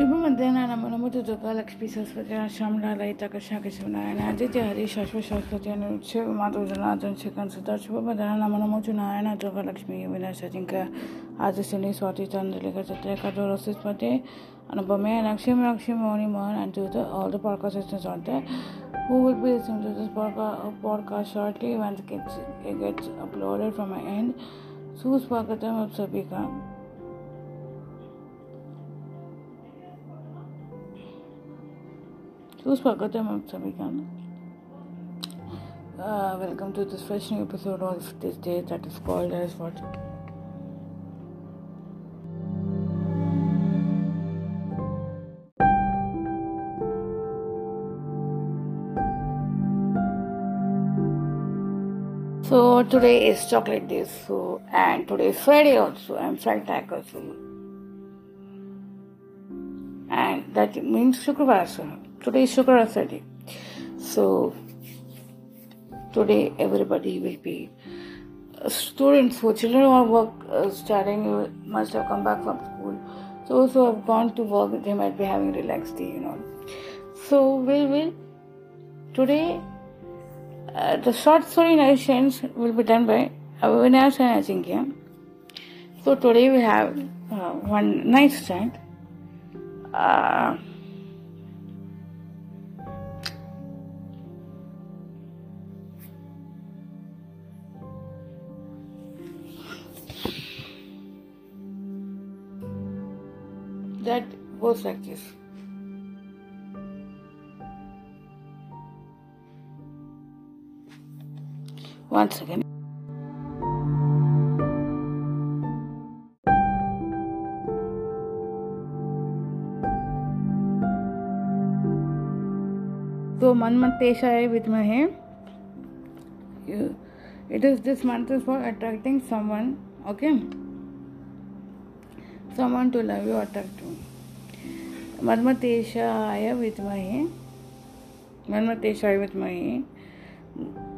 शुभ मध्याना नम नमो तो दुर्गा लक्ष्मी सरस्वती श्यामला लयित कृष्ण कृष्णनायण आदित्य हरि, शाश्वत सरस्वती अनुच्छेद मातु जनार्दन, शिखन शुभ मध्या नमो नमो चु नारायण दुर्गा लक्ष्मी विनाश जिंक आदि सुनी स्वाति चंद्रलिक चत्र कदो रसिस्पति Lakshmi Lakshmi Mohan Mohan all the uploaded from my and सुस्वागतम आप सभी का സുസ്വാഗതം ശ്രമിക്കാം welcome to this fresh new episode of this day that is called So today is chocolate day, so and today is Friday also. I'm Freitag also, and that means Shukravar. Today is Shukrawar day. So today everybody will be uh, students who children who are work uh, starting must have come back from school. Those who have gone to work, they might be having relaxed day, you know. So we will today uh, the short story narrations will be done by Avinash and Ajinkya. So today we have uh, one nice stand. Uh, that goes like this. Once again. So Manmatesha Vidmahe. It is this month is for attracting someone, okay? Summon to love you attractive मन्मतेशाय विद्महे मन्मतेशाय विद्महे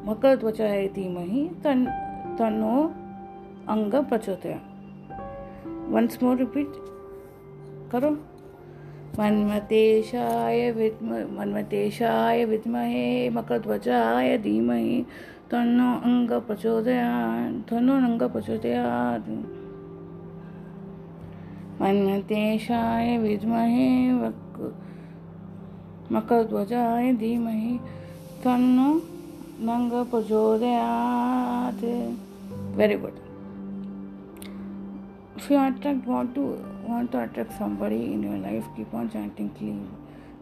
मकर त्वचा धीमहि तन तनो अंग प्रचोदया वंस मोर रिपीट करो मन्मतेशाय विद्म मन्मतेशाय विद्महे मकर त्वचाय धीमहि तन्नो अंग प्रचोदया तन्नो अंग प्रचोदया प्रचोदयात् विद्महे मकरध्वजाय धीमहि तन्नो Nanga Pajodayat. Very good. If you attract want to want to attract somebody in your life, keep on chanting clean.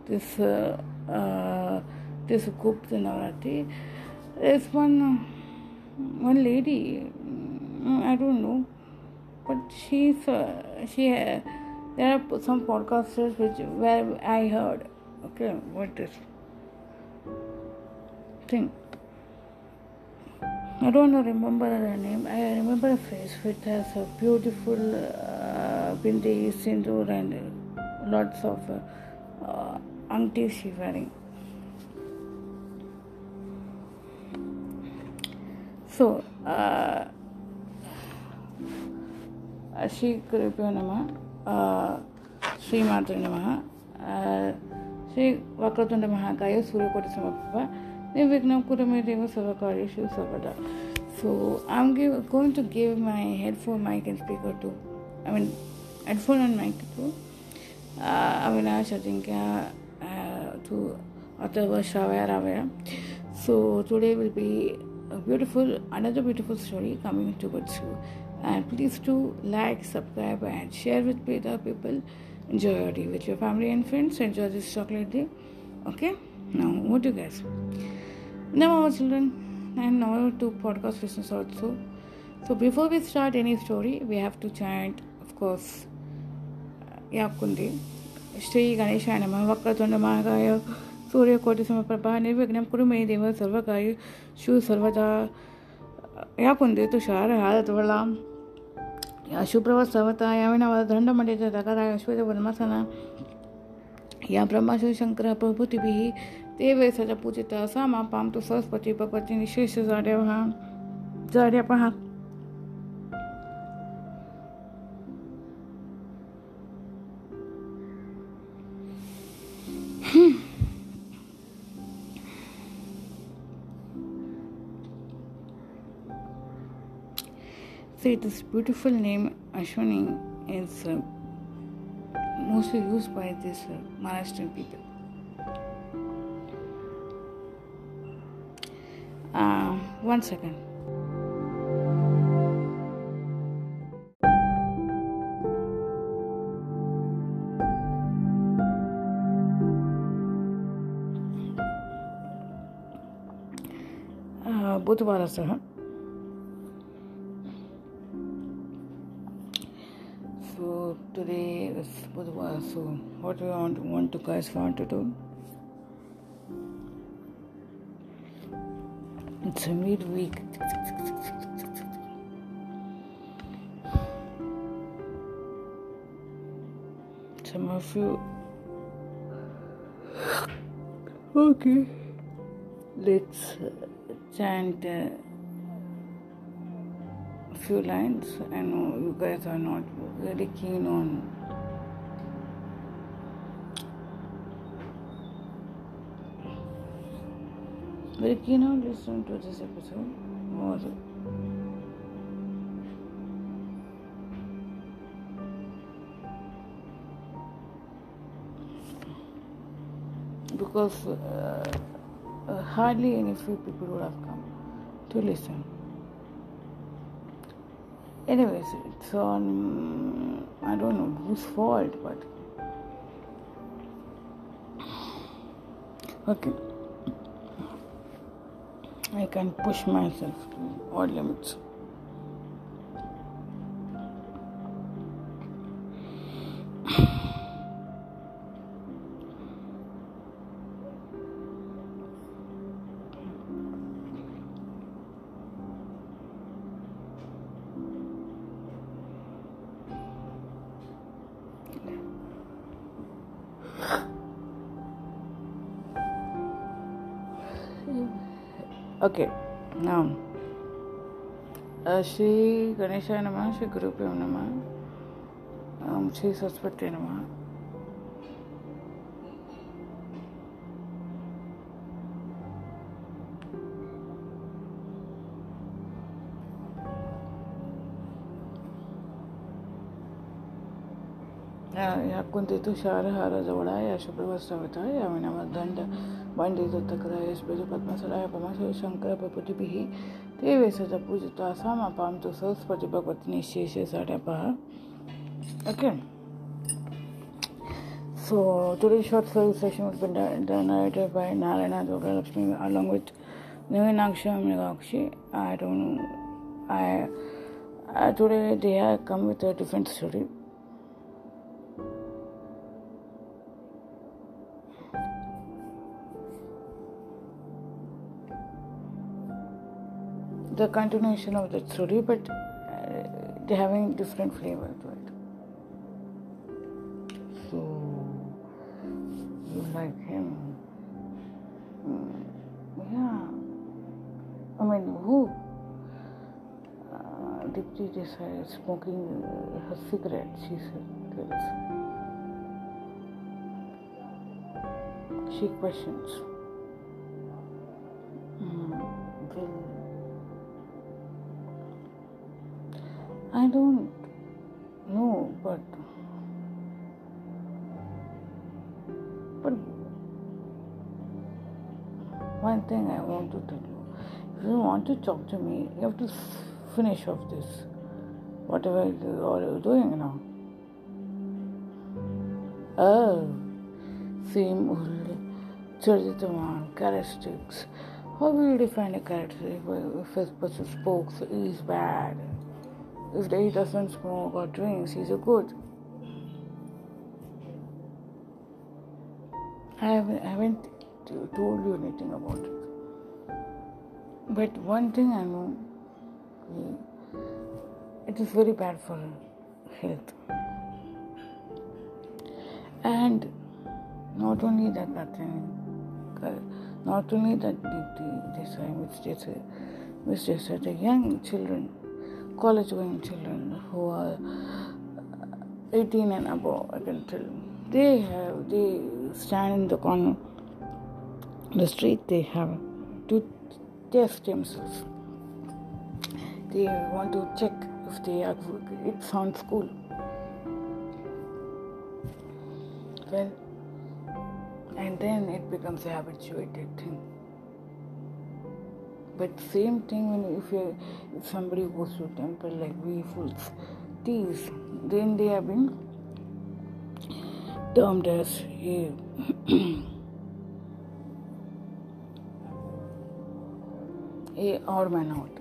This uh, uh, this Gupta Navratri. There's one uh, one lady. I don't know, but she's uh, she. Uh, there are some podcasters which where I heard. Okay, what is thing? I don't remember her name. I remember a face which has a beautiful uh, bindi, sindoor, and lots of uh, aunties she wearing. So, uh, श्रीकृप्यो नमः। श्रीमातृ नमः। श्रीवक्रतुण्डमहाकाय सूर्यकोटसमर्प निर्विघ्नं कुरुमेदेव सर्वकार्येषु सर्वदा। So I am give going to give my headphone mic and speaker to I mean headphone and mic to अविनाशङ्ख्या to अथवा श्रवय रवय so today will be beautiful another beautiful story coming to buts you And please do like, subscribe, and share with other people. Enjoy your day with your family and friends. Enjoy this chocolate day. Okay? Now, what do you guys? Now, our children, and now to podcast listeners also. So, before we start any story, we have to chant, of course, Yakundi. Shri Ganesha Namah Vakratunda Mahagaya Surya Koti Samaprabha Nirvignam Kurumei Deva Sarvakaya Shu Sarvada Yakundi Tushar अशुप्रवस्तवता राय दकराय अश्वेतपद्मासना या ब्रह्माशु शंकर प्रभूतीभी ते वे सज असा सा मां सहस्पती तु सरस्वती जाड्या निशेष जाड्या पहा See, this beautiful name Ashwini is uh, mostly used by these uh, Maharashtrian people. Uh, one second. बुधवारसः so what do you want, want to guys want to do? It's a midweek. Some of you okay. Let's chant uh, a few lines. I know you guys are not very keen on very you on listen to this episode or because uh, uh, hardly any few people would have come to listen. Anyways, it's on, I don't know whose fault, but okay. I can push myself to all limits. uh, Shri Ganesha Nama, Shri Guru Nama, um, Shri Saraswati Nama. या कुंतीतु शारहारजवळा या शुभ्रवस्त्रवता या विनमदण्ड वण्डिततकराय स्फुटपद्मसराय पमसो शङ्कर प्रपुटिभिः ते वेसाचा पूजतो असा मग आमचं सहजपती भगवती निश्चय साड्या पहा okay so थोडी शॉर्ट सर्व session director by Narayana Durga Lakshmi along with नवीनाक्ष मेगाक्षी आय डोंट आय आय थोडे देहा कमी तर डिफेन्स थोडी the continuation of the story, but uh, having different flavor to it. So you like him? Mm, yeah. I mean, who? Uh, Dipti is smoking uh, her cigarette, she tells. She questions. Mm, I don't know, but but one thing I want to tell you: if you want to talk to me, you have to finish off this, whatever you're doing now. Oh, same old Charitamon characteristics. How will you define a character if a person spoke is bad? If he doesn't smoke or drinks, he's a good. I haven't, I haven't told you anything about it. But one thing I know, it is very bad for health. And not only that, nothing, uh, not only that, this time, which they say, which they said, the young children college going children who are 18 and above, I can tell. They have, they stand in the corner, the street, they have to test themselves. They want to check if they are, it sounds cool. Well, and then it becomes a habituated thing. But same thing when if you somebody goes to temple like we fools tease, then they have been termed as a a odd man out.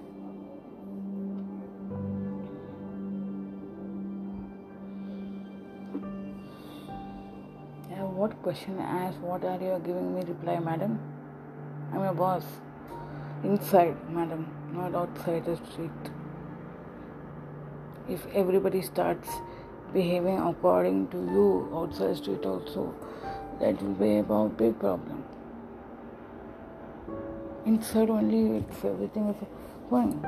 what question I asked, what are you giving me reply, madam? I'm your boss. Inside, madam, not outside the street. If everybody starts behaving according to you outside the street also, that will be a big problem. Inside only, it's everything is fine.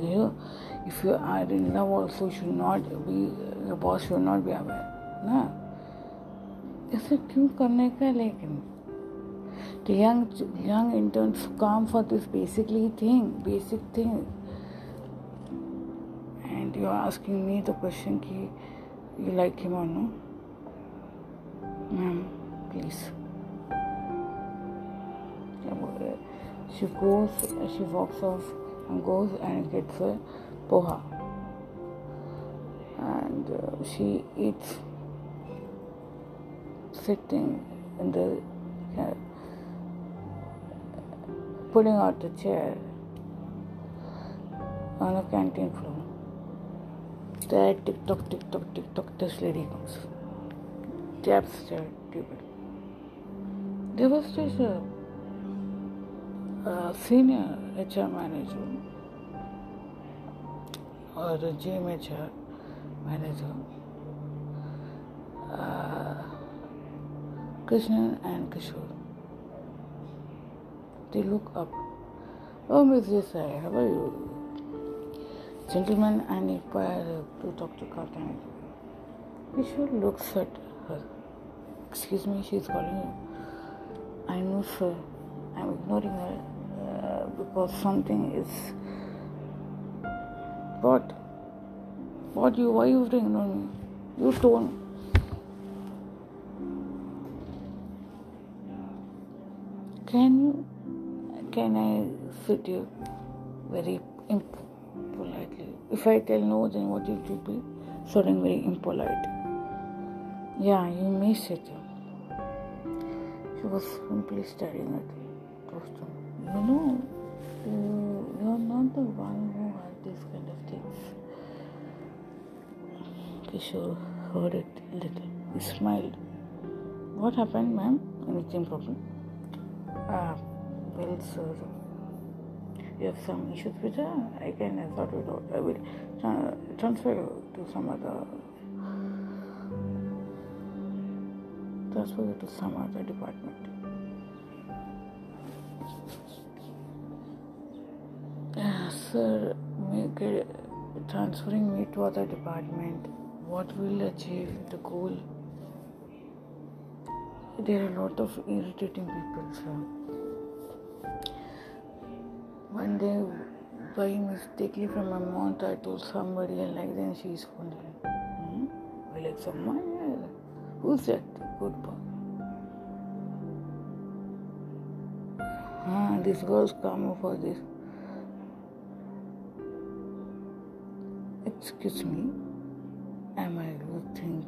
You, if you are in love also, should not be your boss should not be aware. ना ऐसे क्यों करने का लेकिन the young young interns come for this basically thing basic thing. And you are asking me the question ki you like him or no? Ma'am please. She goes she walks off and goes and gets a poha. And uh, she eats sitting in the uh, pulling out the chair on a canteen floor. There, tick tock, tick tock, tick tock, this lady comes. Taps the table. There was this uh, uh, senior HR manager or the GMHR manager. Uh, Krishnan and Kishore. They look up. Oh, Miss Desai, how are you? Gentlemen, I inquire to talk to Kartan. Kishore looks at her. Excuse me, she's calling you. I know, sir. I'm ignoring her uh, because something is. What? What you? Why you ignoring me? You told Can you, can I sit you very impolitely? If I tell no, then what it will be? Sounding very impolite. Yeah, you may sit you. She was simply staring at costume. You know, you, you're not the one who had these kind of things. Kishore heard it a little. He smiled. What happened, ma'am? Anything problem? Ah, well, you have some issues with her. I can sort it out. I will tra- transfer to some other. Transfer to some other department. Uh, sir, make it, transferring me to other department. What will achieve the goal? There are a lot of irritating people, sir one day by mistakenly from my mouth I told somebody and like then she's wondering, hmm? I like someone? Who's that? Good boy. Ah, this girl's coming for this. Excuse me, am I you think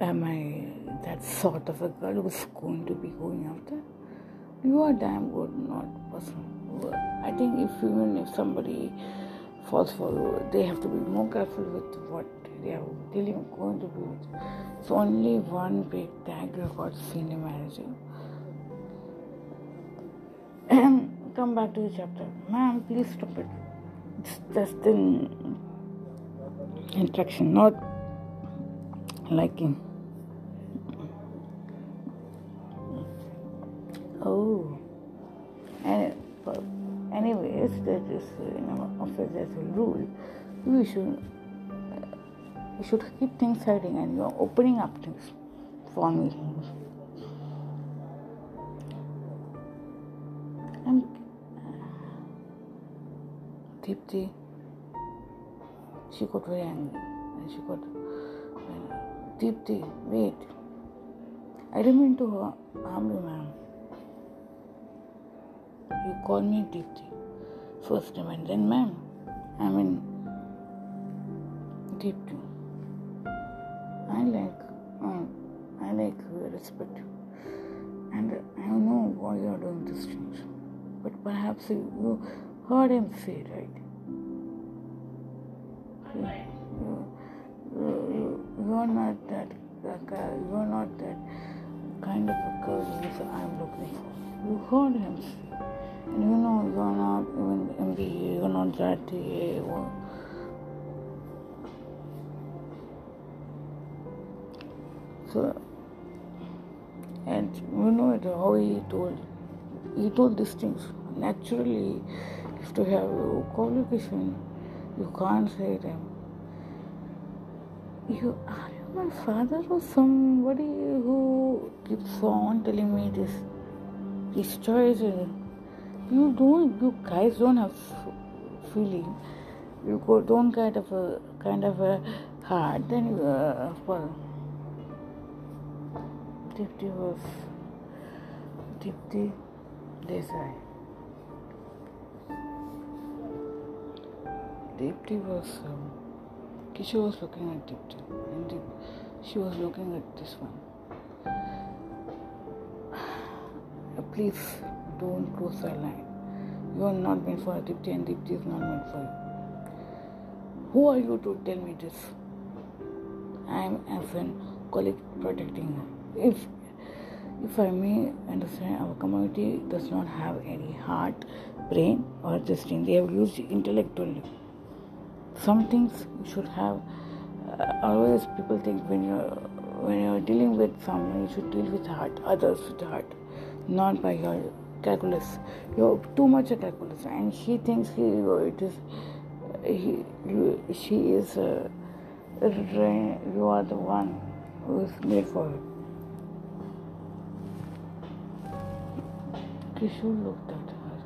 am I that sort of a girl who's going to be going after? You are damn good not person i think if even if somebody falls for they have to be more careful with what they are dealing going to be with. It's only one big tag record senior manager and come back to the chapter. Ma'am please stop it. It's just an interaction not liking Oh, and anyways, that is in our office as a rule. We should you should keep things hiding, and you are opening up things for me. I'm Deepti, she got very angry and she got, uh, Deepti, wait. I didn't mean to harm you, ma'am. You call me Deepti first time and then ma'am. I mean, Deepti. I like, uh, I like respect you. And I know why you are doing these things. But perhaps you, you heard him say, right? You, you, you, you are not that, you are not that kind of a girl I'm looking for. You heard him say. And you know you're not even MBA, you're not that or so and you know it, how he told he told these things. Naturally if to have a qualification you can't say them. You are you my father or somebody who keeps on telling me this? This choice you don't you guys don't have feeling. You go don't kind of a kind of a heart then you uh, well Dipti was Dipti Desai Dipti was um, Kishore was looking at Dipti and Dip, she was looking at this one. Please don't cross the line. You are not meant for Adipti and Dipti is not meant for you. Who are you to tell me this? I am as an colleague protecting you. If if I may understand, our community does not have any heart, brain, or this thing. They have used intellect only. Some things you should have. Uh, always people think when you're when you're dealing with someone, you should deal with heart, others with heart, not by your calculus. You're too much a calculus, and she thinks he it is. He, you, she is. Uh, you are the one who is made for it. Kishore looked at her.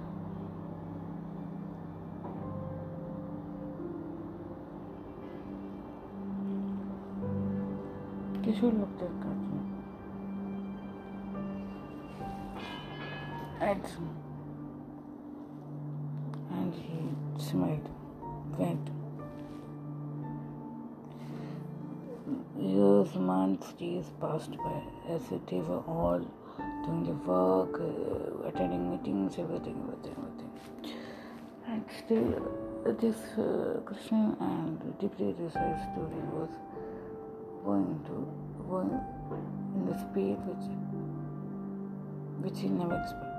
Kishore looked at And, he smiled, went. Years, months, days passed by as if they were all doing the work, uh, attending meetings, everything, everything, everything. And still, this uh, Krishna and Deepti Desai story was going to going in the speed which which he never expected.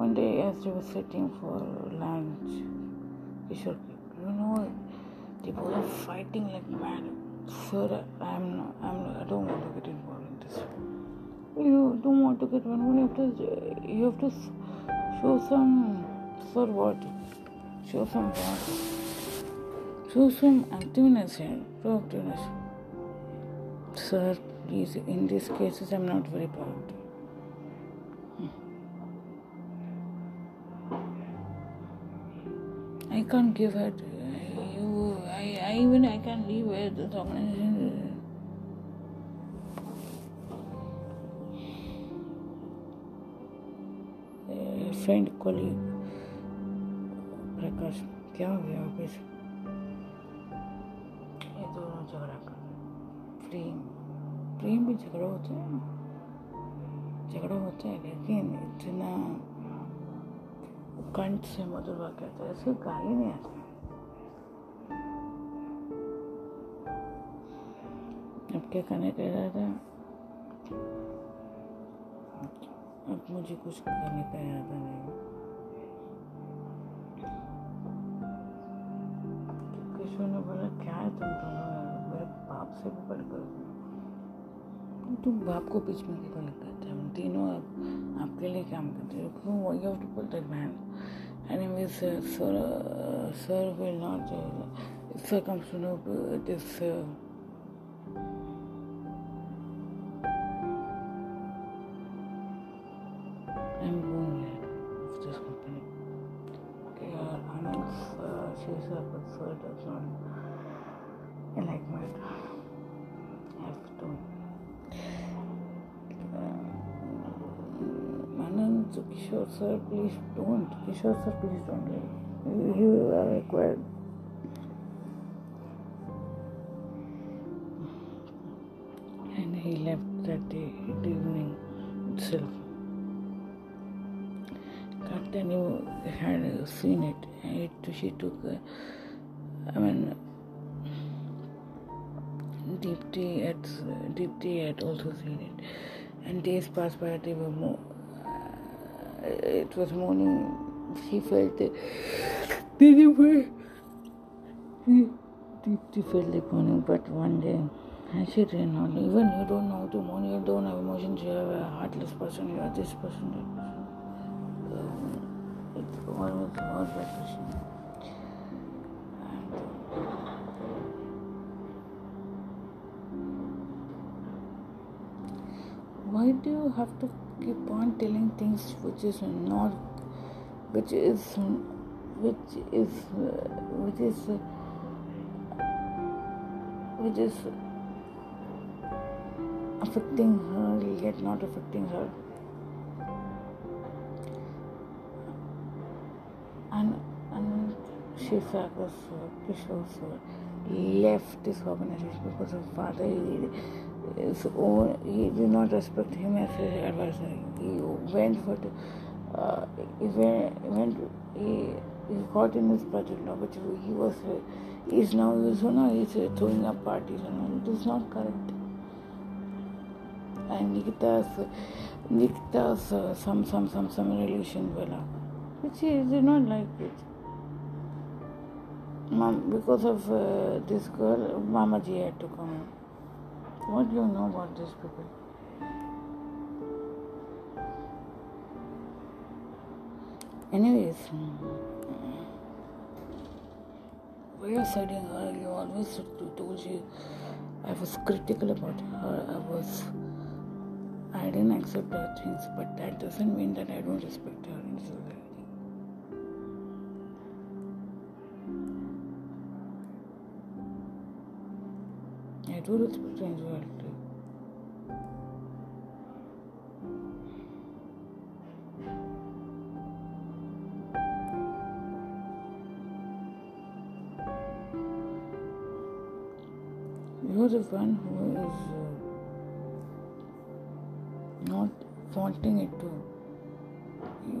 One day, as they were sitting for lunch, Kishore, you know, they were fighting like mad. Sir, I'm not, I'm not, I don't want to get involved in this. You don't want to get involved. You have to, you have to show some, sir, what? Show some what? Show some activeness here, proactiveness. Sir, please, in these cases, I'm not very proud. Can't give her you. I, I even I can't leave her this organization. Friend colleague Prakash क्या हो गया office ये दोनों झगड़ा कर प्रेम प्रेम भी झगड़ा होता है झगड़ा होता है लेकिन इतना कंठ से मधुर वाक्य आता है ऐसे गा ही नहीं आता? अब क्या करने का इरादा अब मुझे कुछ करने का इरादा नहीं किशोर ने बोला, क्या है तुम दोनों? मेरे बाप से भी बढ़कर तुम बाप को बीच में क्यों नहीं करते हम तीनों आप आपके लिए काम करते हो। You have to protect man any mean sir sir will not sir come to this it is not Kishore sir, please don't. Kishore sir, please don't. You, are required. And he left that day, evening itself. Captain, you had seen it. it she took, I mean, Deepti had, Deepti had also seen it. And days passed by, they were more, it was morning, she felt it. They were, Deepti felt the morning, but one day, and she didn't. Even you don't know to mourn, you don't have emotions, you have a heartless person, you are this person, that person. Um, it's always all that person. Why do you have to keep on telling things which is not, which is, which is, which is, which is affecting her yet not affecting her? And and Shisakas uh, Kishore left this organization because her father his own, he did not respect him as his advisor. He went for the, uh, he went, went he, he got in his budget now, but he was, he is now, you know, he's throwing up parties and all. It is not correct. And Nikita's, Nikita's uh, some, some, some, some relation, Bella, which he did not like it. Mom, because of uh, this girl, Mama Mamaji had to come. What do you know about these people? Anyways, hmm, we are studying her. You always told you I was critical about her. I was. I didn't accept her things, but that doesn't mean that I don't respect her do respect her individuality. You're the one who is uh, not wanting it to. You,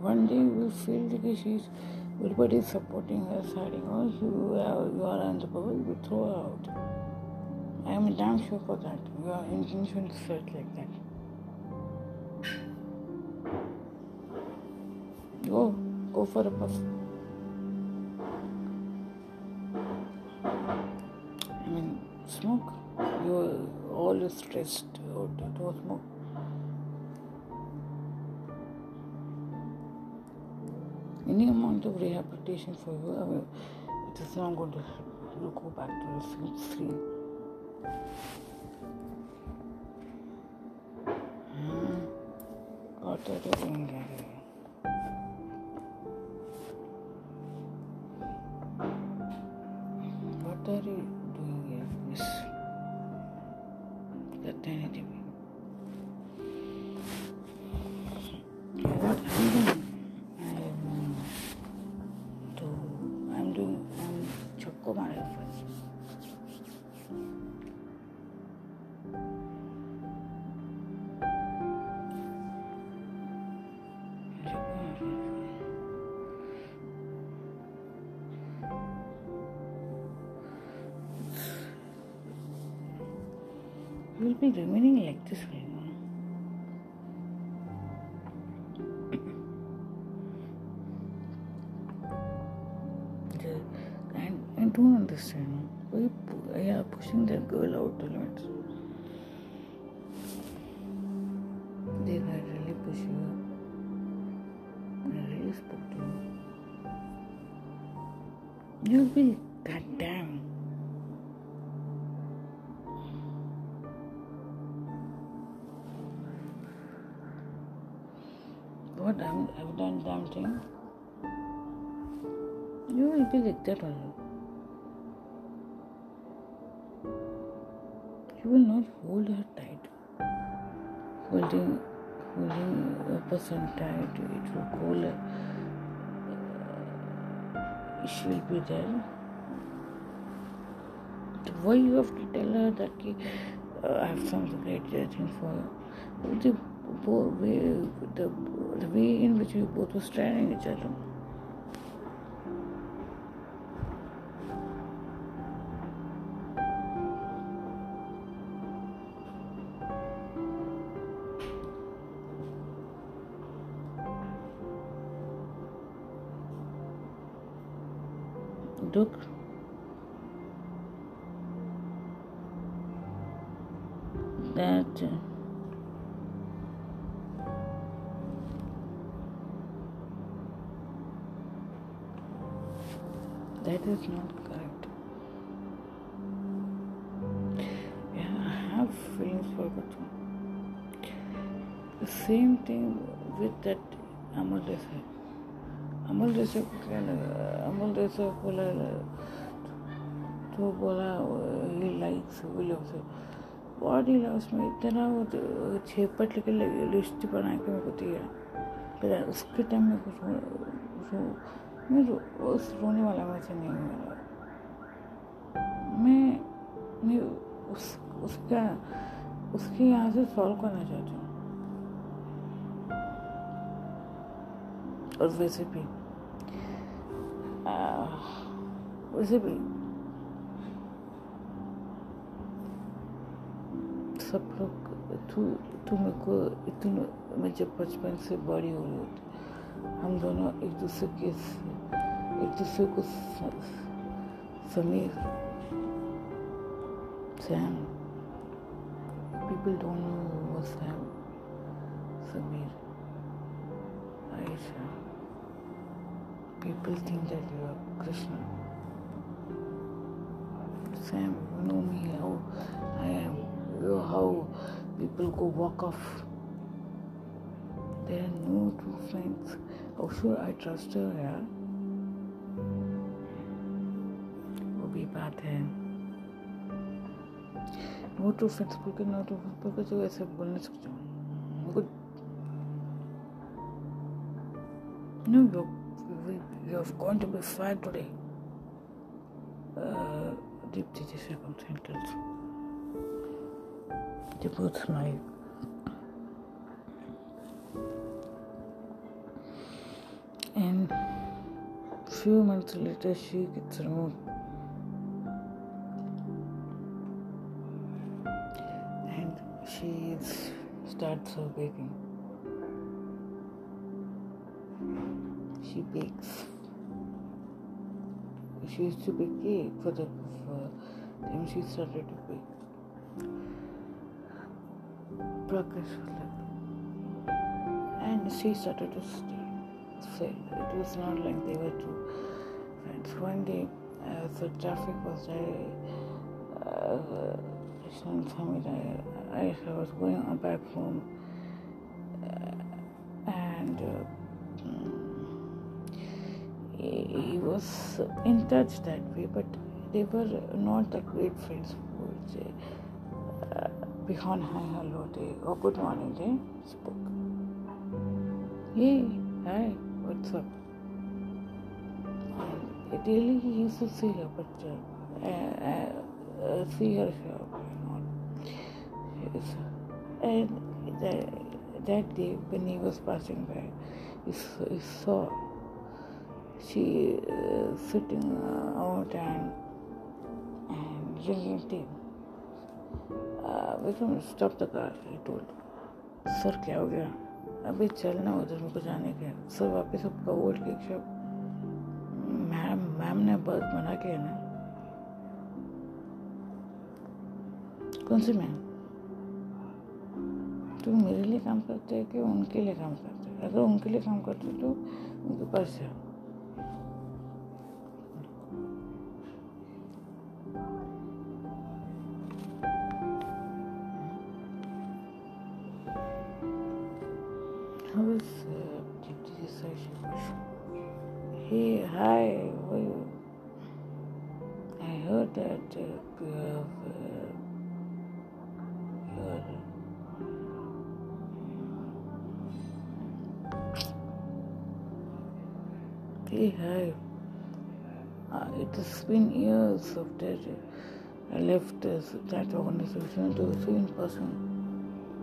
one day you will feel that she's everybody is supporting her, siding. Oh, you are, you are unsupportable, you throw her out. I am damn sure for that. Your intention is set like that. Go, go for a puff. I mean, smoke. You're always stressed out. Don't smoke. Any amount of rehabilitation for you, I mean, it is not going to help. You go back to the same stream. You doing here? What are you doing here, Miss? That tiny What I'm doing? I'm to I'm doing I'm Choco Mario first. Remaining like this way. no? The- I don't understand. Why why you are pushing that girl out the limits? They might really push you. I really spoke to you. You'll be You will be like that. You will not hold her tight. Holding, holding a person tight, it will hold her. She will be there. Why you have to tell her that uh, I have something great thing for you? The, way, the, the way in which you both were staring each other. Desai बोला तो बोला he likes Williams body loves में इतना वो छेपट लेके list बना के मेरे को दिया। फिर उसके टाइम में कुछ रो मैं रो, उस रोने वाला वैसे नहीं हूँ। मैं मैं उस उसका उसके यहाँ से सॉल्व करना चाहती हूँ। और वैसे भी आ, वैसे भी सब लोग तू तू मेरे को इतना मैं जब बचपन से बड़ी हो रही हम दोनों एक दूसरे के एक दूसरे को Sameer Sam people don't know who was Sam, Samir, Aisha. People think that you are Krishna. Sam, you know me, how I am, you know how people go walk off. There are no true friends. How sure I trust her, yeah? वो भी बात है no to friends बोल के no to friends बोल के जो ऐसे बोल नहीं सकते मेरे को No, you have gone to be fine today. Uh, Deepti second sentence. They both smiled. And few months later, she gets removed. And she starts her baking. She bakes. She used to bake for the for then she started to bake. Prakash was like, and she started to stay. So it was not like they were two friends. One day, uh, so traffic was very. Uh, I, I was going back home, uh, and. Uh, he was in touch that way, but they were not the great friends who would behind hi, hello, day, or good morning, they spoke. Hey, hi, what's up? Daily he used to see her, but uh, uh, uh, see her here, not. And that, that day, when he was passing by, he, he saw she uh, sitting out and and drinking tea. Uh, Vikram stop the car. He told. Sir क्या हो गया अभी चलना उधर को जाने के sir वापस आपका old cake shop ma'am ma'am ने बहुत मना किया ना कौन सी मैम तुम मेरे लिए काम करते हो कि उनके लिए काम करते हो अगर उनके लिए काम करते हो तो उनके पास जाओ it's been years after I left that organization to a in person.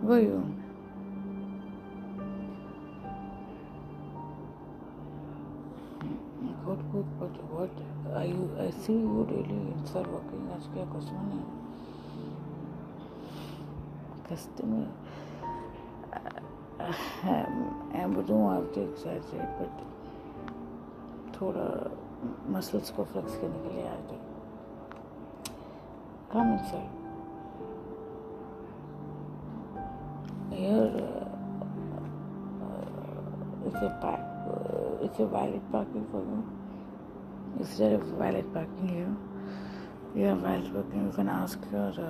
Were you? good, good, but what are you? I see you daily inside working as a customer. Customer. Uh, I am. we don't have to exaggerate, but थोड़ा muscles को flex करने के लिए आ थे। Come sir इसे valid parking for you इस valid parking है you are valid parking you can ask your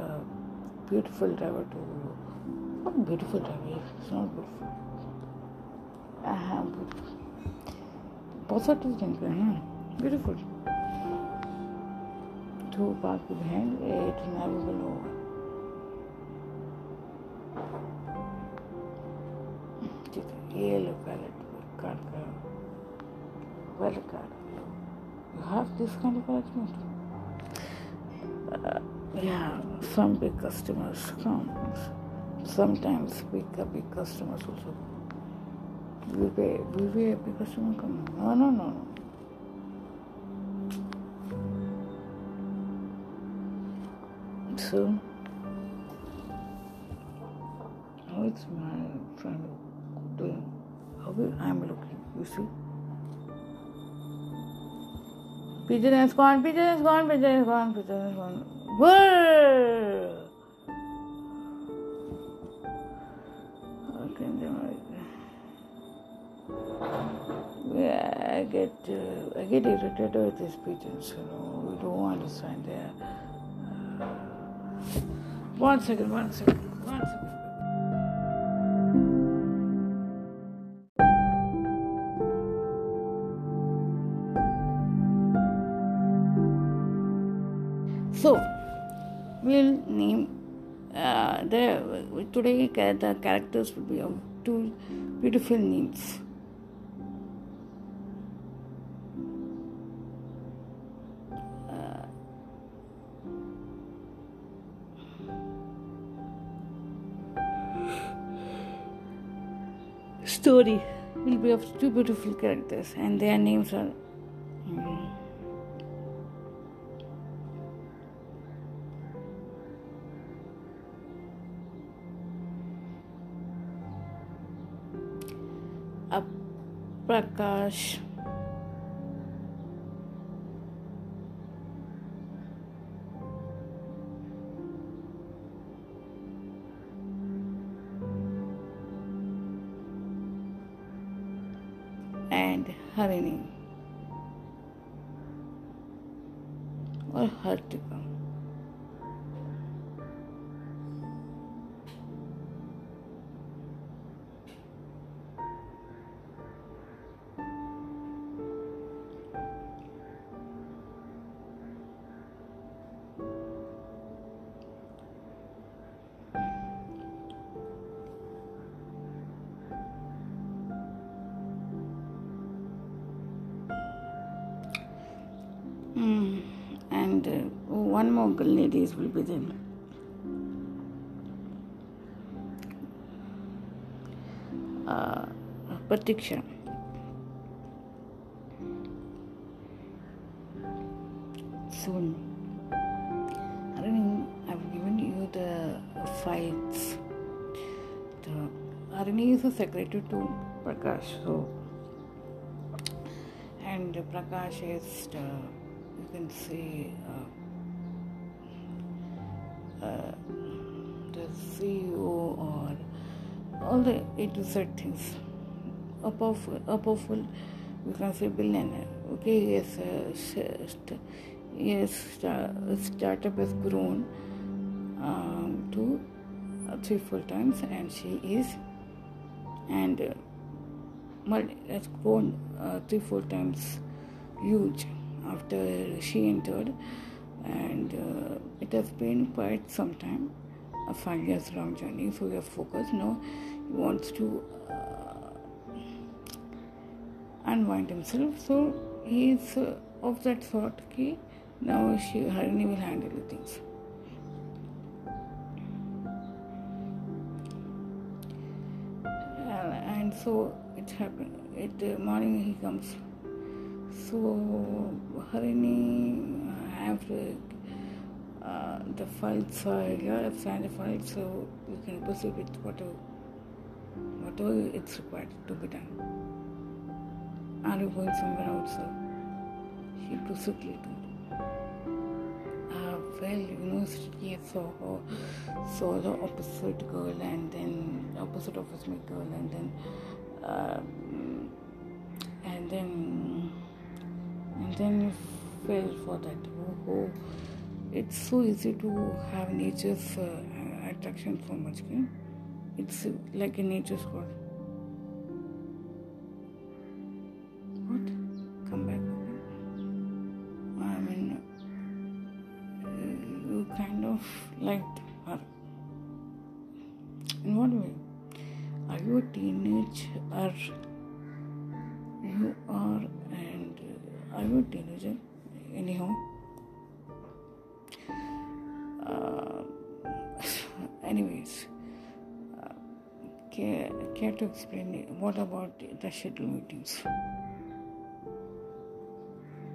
beautiful driver to beautiful driver it's not beautiful I have beautiful बहुत सारे चीज़ें हैं beautiful. To park behind it navigable over. ठीक है ये लो वैलेट कार्ड का valet card have this kind of arrangement uh, yeah some big customers come sometimes big big customers also we pay we pay a big customer come no no no no so how is my friend doing is I'm looking you see Pigeon has gone, pigeon has gone, pigeon has gone, pigeon has gone. Whirr! Yeah, I get uh, I get irritated with these pigeons. You know, we don't understand their. One second, one second, one second. So, we'll name uh, the today the characters will be of two beautiful names. Story will be of two beautiful characters, and their names are. mm, Prakash. And will be there. Uh, Pratiksha. Soon. I don't know, I've given you the fights. The Arani is a secretary to Prakash, so and Prakash is the, you can say uh, the A to Z things. A powerful, a powerful, you can say billionaire. Okay, yes, uh, st- yes, sta- startup has grown um, to three full times, and she is, and. Uh, has grown uh, three, four times huge after she entered, and uh, it has been quite some time, a five years long journey. So are focused now. He wants to uh, unwind himself. So he is uh, of that sort. Ki now she Harini will handle the things. and so it happened. At the morning he comes. So Harini have uh, the files are here. I've signed the files, so you can proceed with whatever whatever it's required to be done. Are you going somewhere else? She brusquely told. Uh, well, university saw her, saw the opposite girl, and then opposite office mate girl, and then, uh, and then, and then you fell for that. Oh, oh. It's so easy to have nature's uh, attraction so much. Okay? It's like a nature's spot. To explain what about the schedule meetings?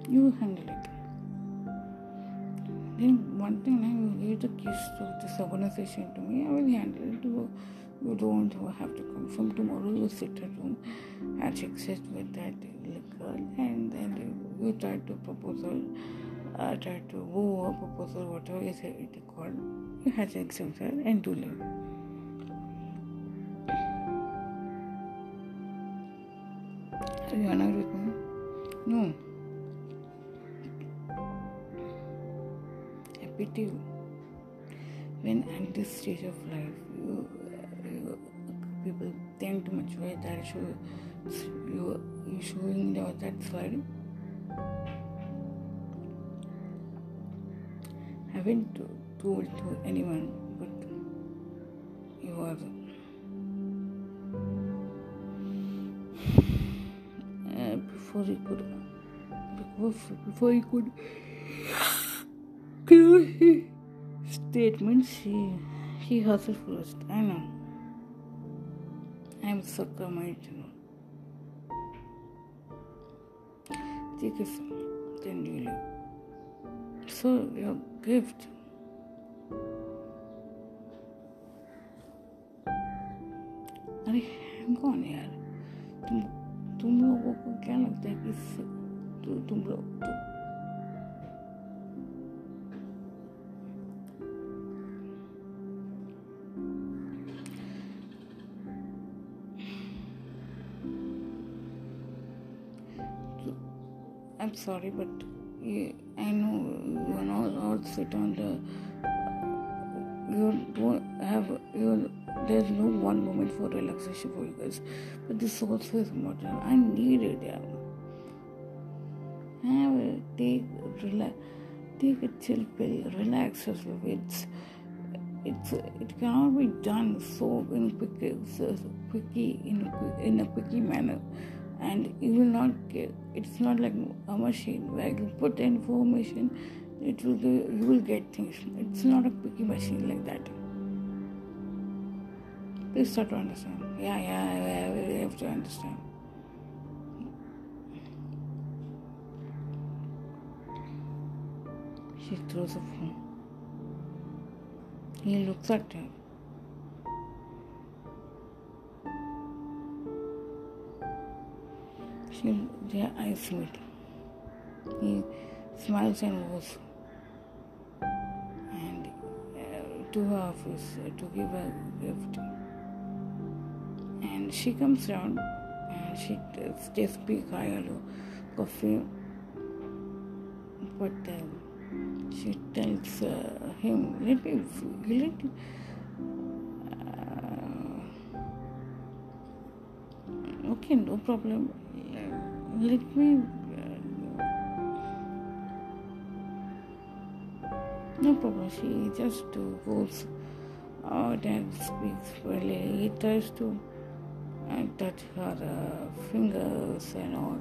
You handle it. Then one thing I you give the keys to this organization to me, I will handle it. You, don't have to come from tomorrow. You sit at home, and success with that girl, and then you, try to propose her, uh, try to woo a proposal, whatever is it called. You have sex with her and do live. Are you annoyed with me? No. I pity you. When at this stage of life, you, people tend to mature that show you you showing the, that side. Haven't told to anyone, but you are. before he could, before, before he could clear his statements, he, he hustled first. I know. I'm sucker might you know. Take it, then you leave. So your gift. अरे कौन है यार तुम तुम लोगों को क्या लगता है कि तु, तुम लोग तु, I'm sorry, but you, I know you are not all sit on the. You don't have you. There's no one moment for relaxation for you guys, but this also is important. I need it. Yeah. Have a, take relax, take a chill pill, relax yourself. It's it's it cannot be done so in quick, so quickly in a, in a quicky manner and you will not get it's not like a machine where you put information it will do, you will get things it's not a quickie machine like that please start to understand. Yeah yeah, yeah you have to understand. She throws a phone he looks at her. She, their eyes meet. He smiles and goes. And uh, to her office uh, to give a gift. And she comes down and she hi hello coffee, but uh, she tells uh, him let me let me, Okay, no problem. Let me. No problem. She just goes out and speaks. He tries to uh, touch her uh, fingers and all.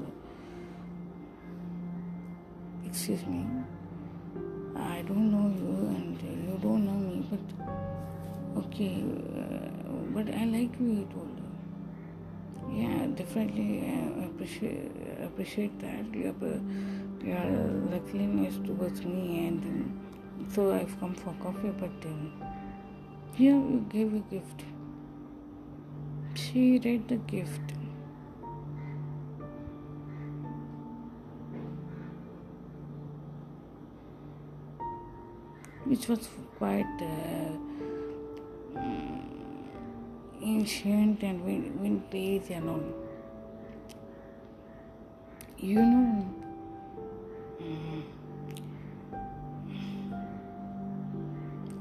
Excuse me. I don't know you and you don't know me, but okay. Uh, but I like you, he told her. Yeah, definitely uh, appreciate appreciate that your your luckliness towards me, and um, so I've come for coffee. But um, here you gave a gift. She read the gift. Which was quite uh, ancient and vintage and all. You know,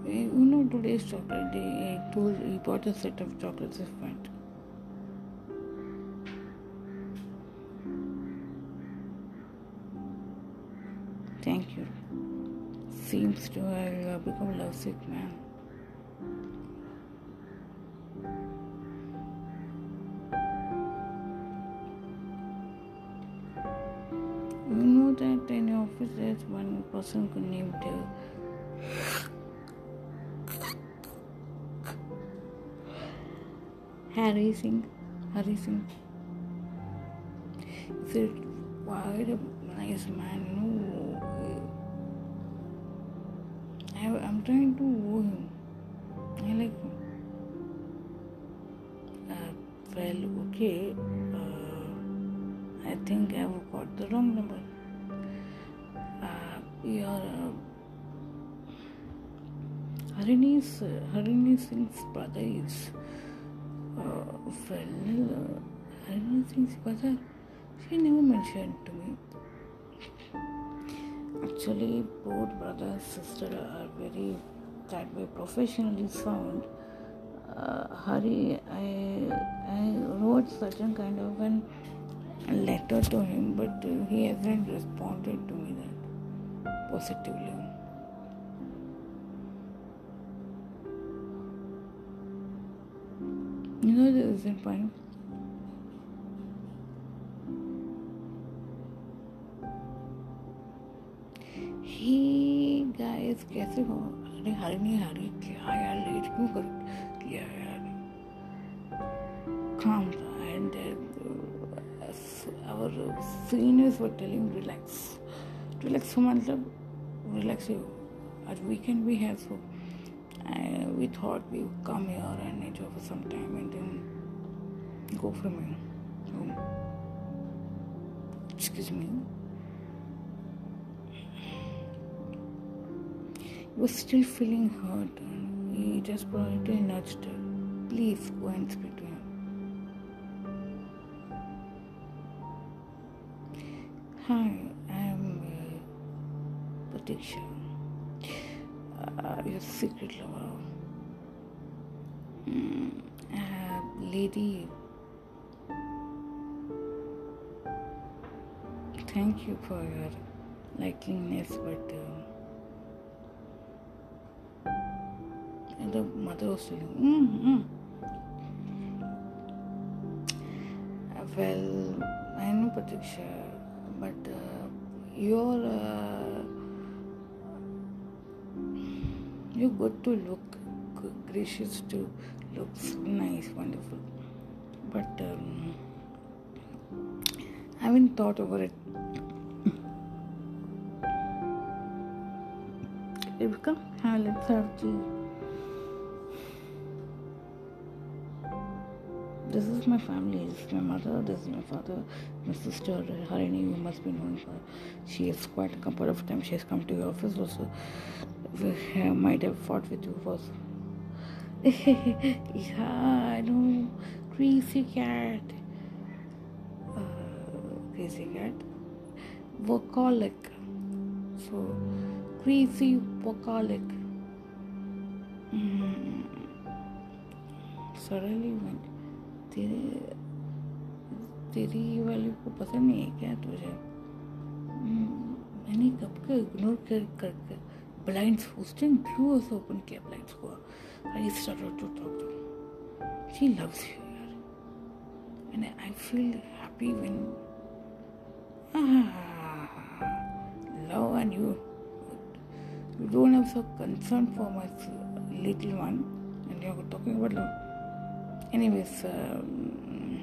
you know today's chocolate. I told he bought a set of chocolates if went. Seems to have become lovesick man. You know that in the office there's one person named uh, Harry Singh. Harry Singh. He's a quite a nice man, you know. Trying to woo him. I like him. Uh, well, okay. Uh, I think I've got the wrong number. Uh, your uh, Harini, Harini Singh's brother is uh, well, uh, Harini Singh's brother. She never mentioned to me. Actually, both brother and sister are very that way professionally sound. Uh, Hari, I I wrote certain kind of an letter to him, but he hasn't responded to me that positively. You know the reason why? Guys कैसे हो अरे हरी नहीं हरी क्या यार late क्यों कर किया यार down and uh, our seniors were telling relax relax हो मतलब relax हो have so uh, we thought we would come here and enjoy for some time and then go from here home excuse me was still feeling hurt. He just politely nudged her. Please go and speak to him. Hi, I am uh, Pratiksha, uh, your secret lover. Mm, uh, lady, thank you for your likeliness, but. Uh, the mother was telling, mm, mm. Well, I know Pratiksha, but uh, you're uh, you're good to look, gracious to look, nice, wonderful. But um, I haven't thought over it. Let's have tea. Is my family. This is my mother. This is my father. My sister Harini. You must be known her. She is quite a couple of times. She has come to your office also. We might have fought with you first. yeah, I know. Crazy cat. Uh, crazy cat. Workaholic. So crazy workaholic. Mm. Suddenly went तेरे, तेरी वाली को पसंद नहीं है क्या तुझे? मैंने कब के इग्नोर कर कर ब्लाइंड्स उस टाइम क्यों उसे ओपन किया ब्लाइंड्स को? I start to talk she loves you यार and I feel happy when love and you you don't have so concern for my little one and you are talking about love anyways um,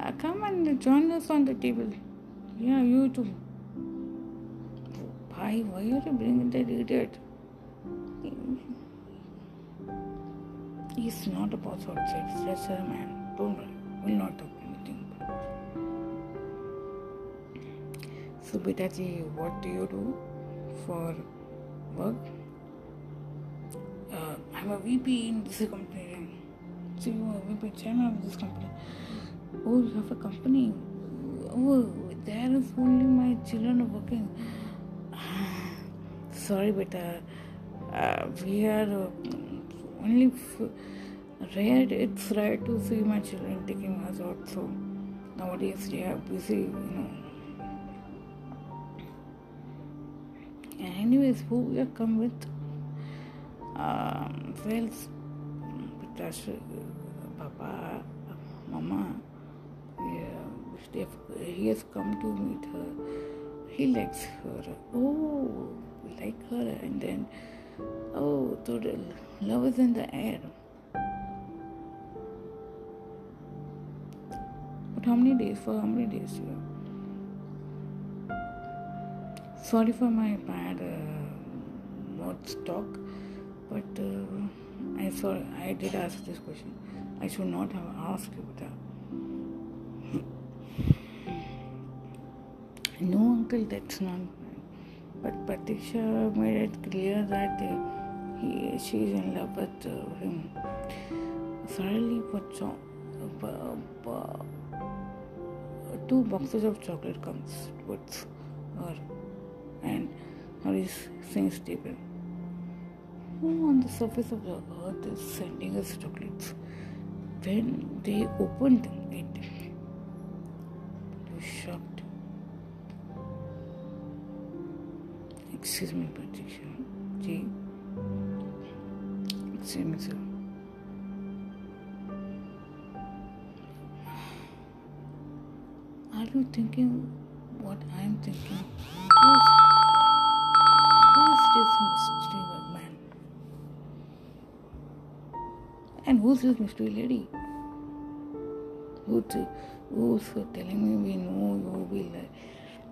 uh, come and join us on the table yeah you too why why are you bringing that idiot He's not a boss outside, he's just a man. Don't worry, We'll not talk anything. So, beta ji, what do you do for work? Uh, I'm a VP in this company. So, you are a VP chairman of this company. Oh, you have a company. Oh, there is only my children are working. Sorry, beta. Uh, we are. Uh, only f- rare it's rare to see my children taking us out so nowadays they are busy you know anyways who we have come with well Pritash, papa mama yeah, he has come to meet her. He likes her. Oh like her. And then oh total love is in the air. But how many days for how many days sorry for my bad uh, talk but uh, i saw i did ask this question i should not have asked you that no uncle that's not but Pratiksha made it clear that uh, he, she is in love with uh, him. Suddenly, put cho- uh, uh, two boxes of chocolate comes with her, and her is stable. Who on the surface of the earth is sending us chocolates? When they opened it, they shocked. Excuse me, Patricia. Ji. Excuse me, sir. Are you thinking what I'm thinking? Who is this mystery And who's this mystery lady? Who to, who's telling me we know you will uh,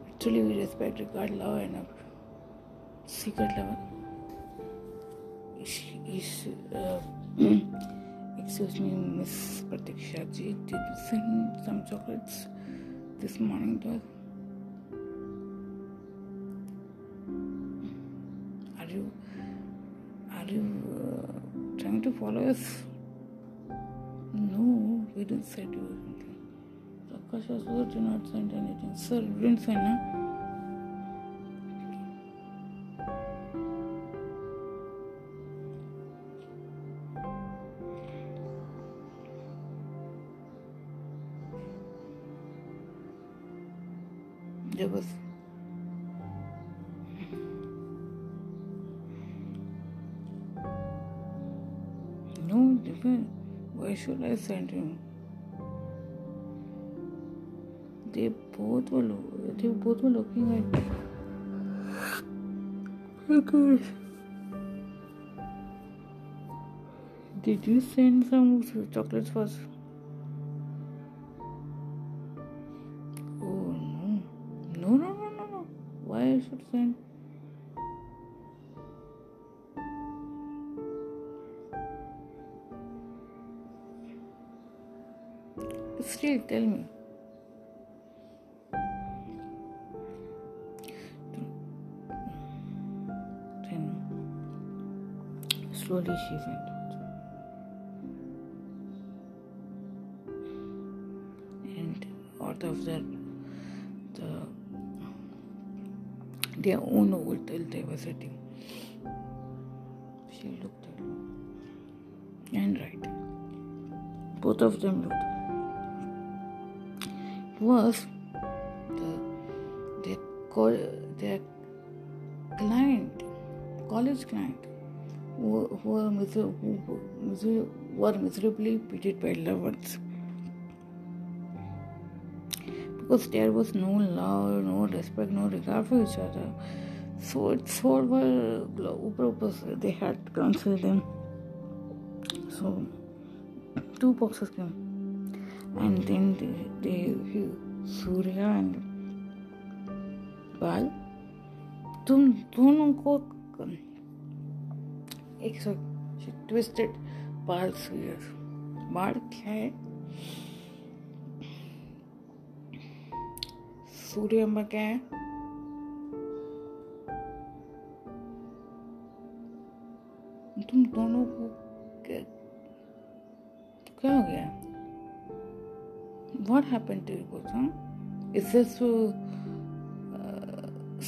actually we respect, regard, love and a secret lover? Is, is uh, excuse me, Miss Pratiksha ji, did you send some chocolates this morning to us? Are you are you uh, trying to follow us? No, we didn't send you anything. Prakash also did not send anything. Sir, you didn't send, huh? Should I send him? They both were lo- they both were looking at me. Oh gosh. Did you send some chocolates first? Sitting. She looked at me and right. both of them looked. It was the, their, their client, college client, who, who, were, miser- who, who were miserably beaten by loved ones. Because there was no love, no respect, no regard for each other. So it's were purpose they had to cancel them. So two boxes came. And then they, they Surya and बाल तुम दोनों को एक सौ twisted बाल सुयर बाल क्या है सूर्य क्या है तुम दोनों को क्या क्या हो गया? What happen to you both हाँ। Is this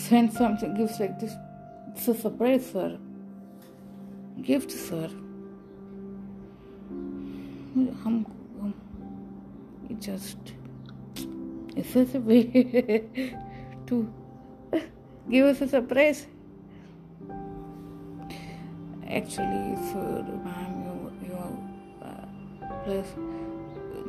send something gift like this it's a surprise sir gift sir हम हम just is this way to give us a surprise Actually, sir, ma'am you you plus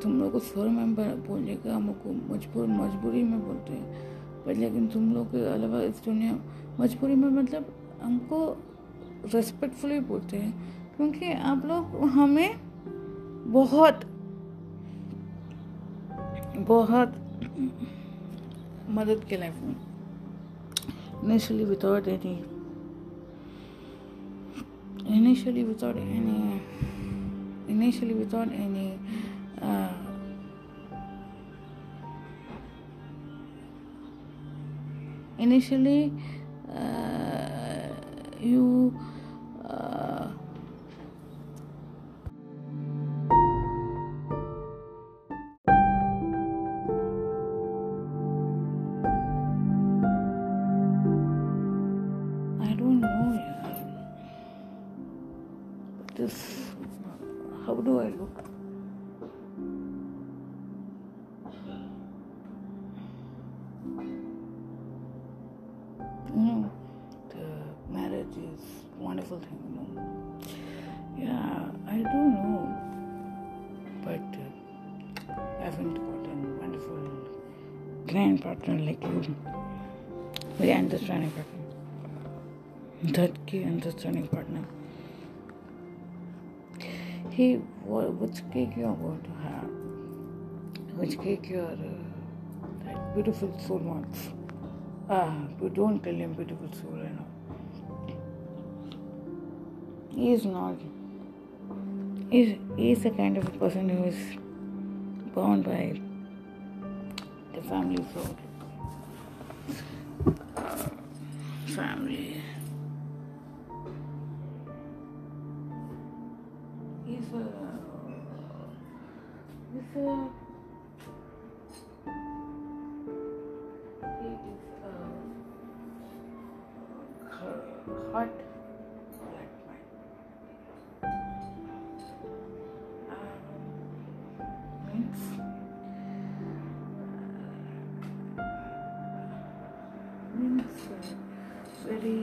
तुम लोग को स्वर में बोलने का हमको मजबूर मजबूरी में बोलते हैं। पर लेकिन तुम लोग के अलावा इस दुनिया मजबूरी में मतलब हमको रेस्पेक्टफुली बोलते हैं। क्योंकि आप लोग हमें बहुत बहुत मदद के लाइफ में initially without any initially without any initially without any uh, initially uh, you What, which cake you going to have? Which cake you are, uh, beautiful soul wants? Ah, but don't tell him beautiful soul, you know. He is not. He is the kind of a person who is bound by the family soul. family. He's a. He's a. Hot black man. Um, means means very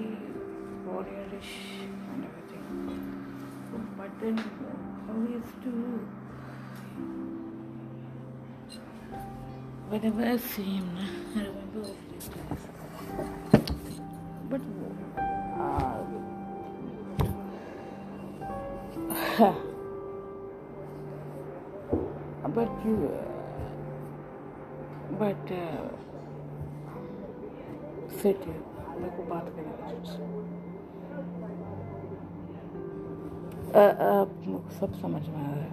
warriorish and everything But then how he used to whenever I see him, I remember of these days. But uh, but you but uh, sit here मेरे को बात करनी है तुझसे अब सब समझ में आ रहा है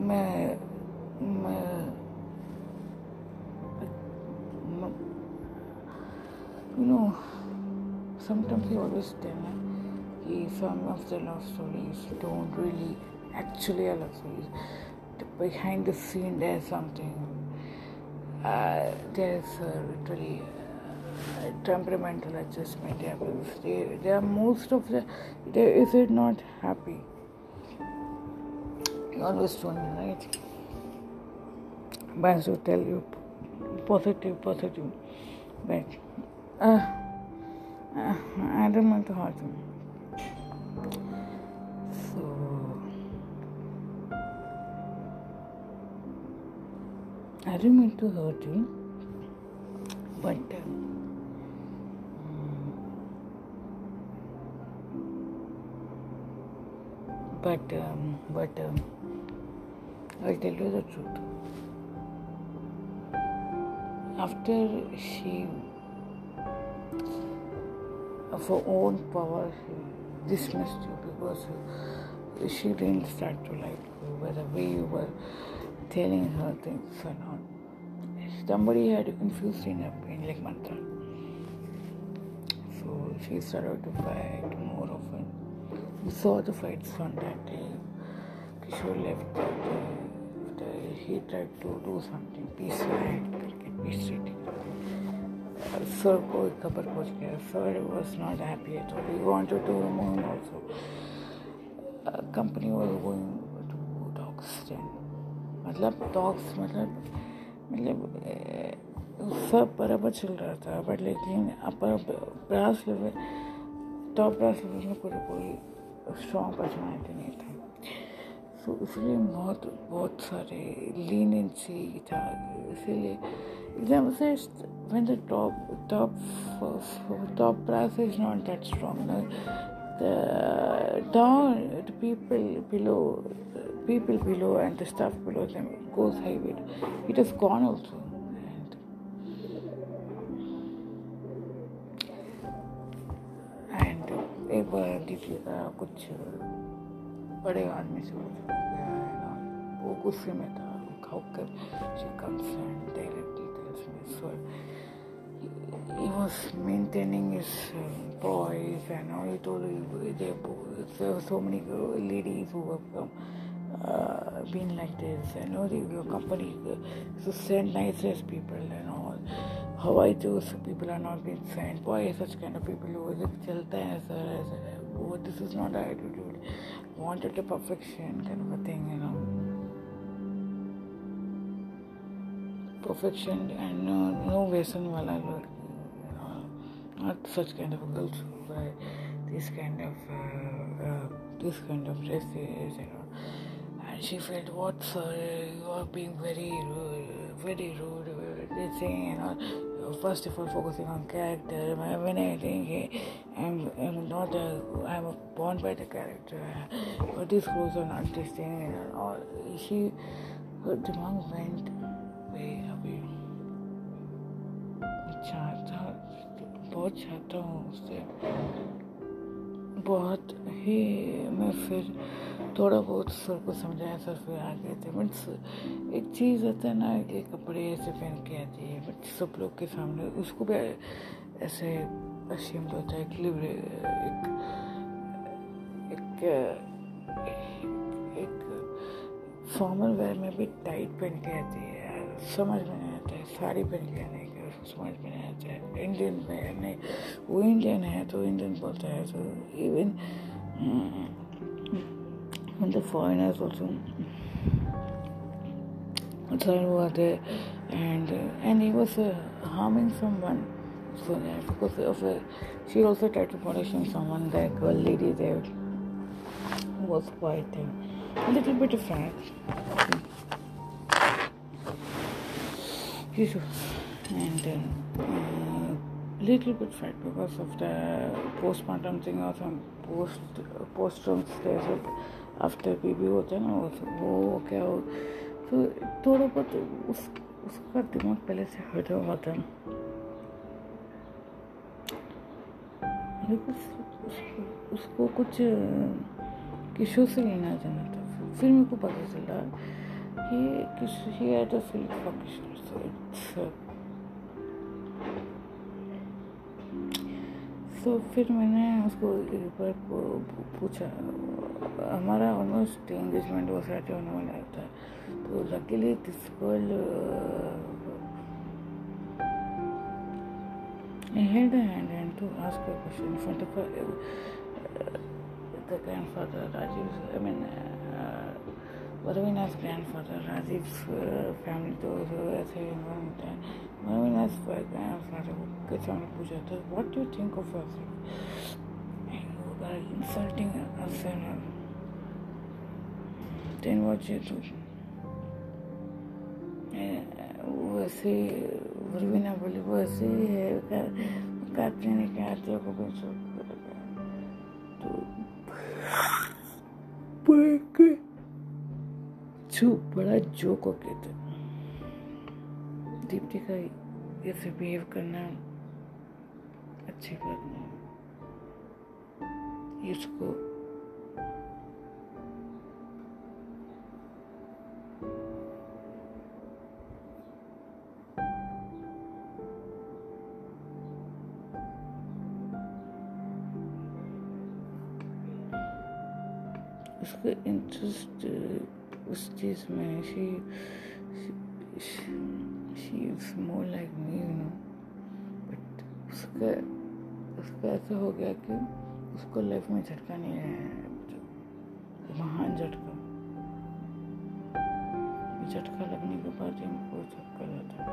मैं मैं you know sometimes you always tell me कि some of the love stories don't really actually are love stories behind the scene there's something uh, there's a literally uh, temperamental adjustment happens. They, they are most of the, they, is it not happy? You always me, right? But I should tell you positive, positive. But uh, uh, I don't want to hurt you. So I didn't mean to hurt you, but. Uh, but um, but um, I'll tell you the truth. After she, of her own power, she dismissed you because she didn't start to like you, way you were telling her things or not. Somebody had infused in her brain like mantra. So she started to fight more often. Saw the fights on that day. Kishore left that day after he tried to do something peaceful and get peace. Uh, sir को खबर पहुँच गया sir not happy at all. He wanted to remove him also. Uh, company was going to dogs den. मतलब dogs मतलब मतलब सब बराबर चल रहा था बट लेकिन upper brass level top brass level में कोई कोई स्ट्रॉन्ग पर्सनैलिटी नहीं थी। सो इसलिए बहुत बहुत सारे लीन इन सी था इसीलिए एग्ज़ाम से when the top top top price is not that strong down people below people below and the staff below them goes high with it is gone also का कुछ बड़े आदमी से हो है वो गुस्से में था tells me so he was maintaining his uh, boys and all he told me there, were so many ladies who have come uh, been like this and all your company uh, to send nicest people and all how I those people are not being sent why such kind of people who is chalta hai sir oh, this is not the attitude. I want it perfection, kind of a thing, you know. Perfection and uh, no Vesan wala look. Uh, not such kind of girls who wear this kind of uh, uh, this kind of dresses, you know. And she felt, what sir, you are being very rude, very rude, this thing, you know. First of all focusing on character when I think I'm, I'm not a I'm a born by the character but these clothes are not this and all she her dimag went way away चाहता बहुत चाहता हूँ उससे बहुत ही मैं फिर थोड़ा बहुत सर को समझाया, सर फिर आ गए थे। मीन्स एक चीज़ होता है ना, कि कपड़े ऐसे पहन के आती है, बट सब लोग के सामने उसको भी ऐसे अशीम होता है एक एक एक एक फॉर्मल वेयर में भी टाइट पहन के आती है, समझ में नहीं आता है, साड़ी पहन के आने का उसको समझ में नहीं आता है इंडियन में नहीं वो इंडियन है तो इंडियन बोलता है तो इवन मतलब फॉरनर्स ऑल्सो सर हुआ थे and and he was harming someone so yeah, because of a, she also tried to punish someone that girl lady there was quite uh, a little bit fat And uh, uh, little bit fat because of the postpartum thing or some post postpartum stage after baby होता है ना वो क्या हो तो थोड़ा बहुत उस उसका दिमाग पहले से हटा हुआ था उसको, उसको कुछ किशोर से लेना जाना था फिर मेरे को पता चला कि he had a feeling for Kishore so it's uh, सो फिर मैंने उसको रिपोर्ट को पूछा, हमारा ऑलमोस्ट एंगेजमेंट वो सैटरडे होने वाला था। तो luckily this call held hand and to ask a question front of the grandfather Rajiv I mean वरवीनाज ग्रैंड राजीव फैमिली तो ऐसे When we last spoke, I asked not a good time to push out. What do you think of yourself? And you were insulting yourself. Then what you do? वैसे वरवीना बोली वैसे ही है काटने ने कहा तो को कोई शौक करेगा तो बड़ा जोक हो गया था दीप्ति का ऐसे बिहेव करना अच्छी बात नहीं इसको उसका इंटरेस्ट उस चीज़ में she she is more like me you know but उसका उसका ऐसा हो गया कि उसको लाइफ में झटका नहीं आया महान झटका झटका लगने के बाद ही हमको झटका जाता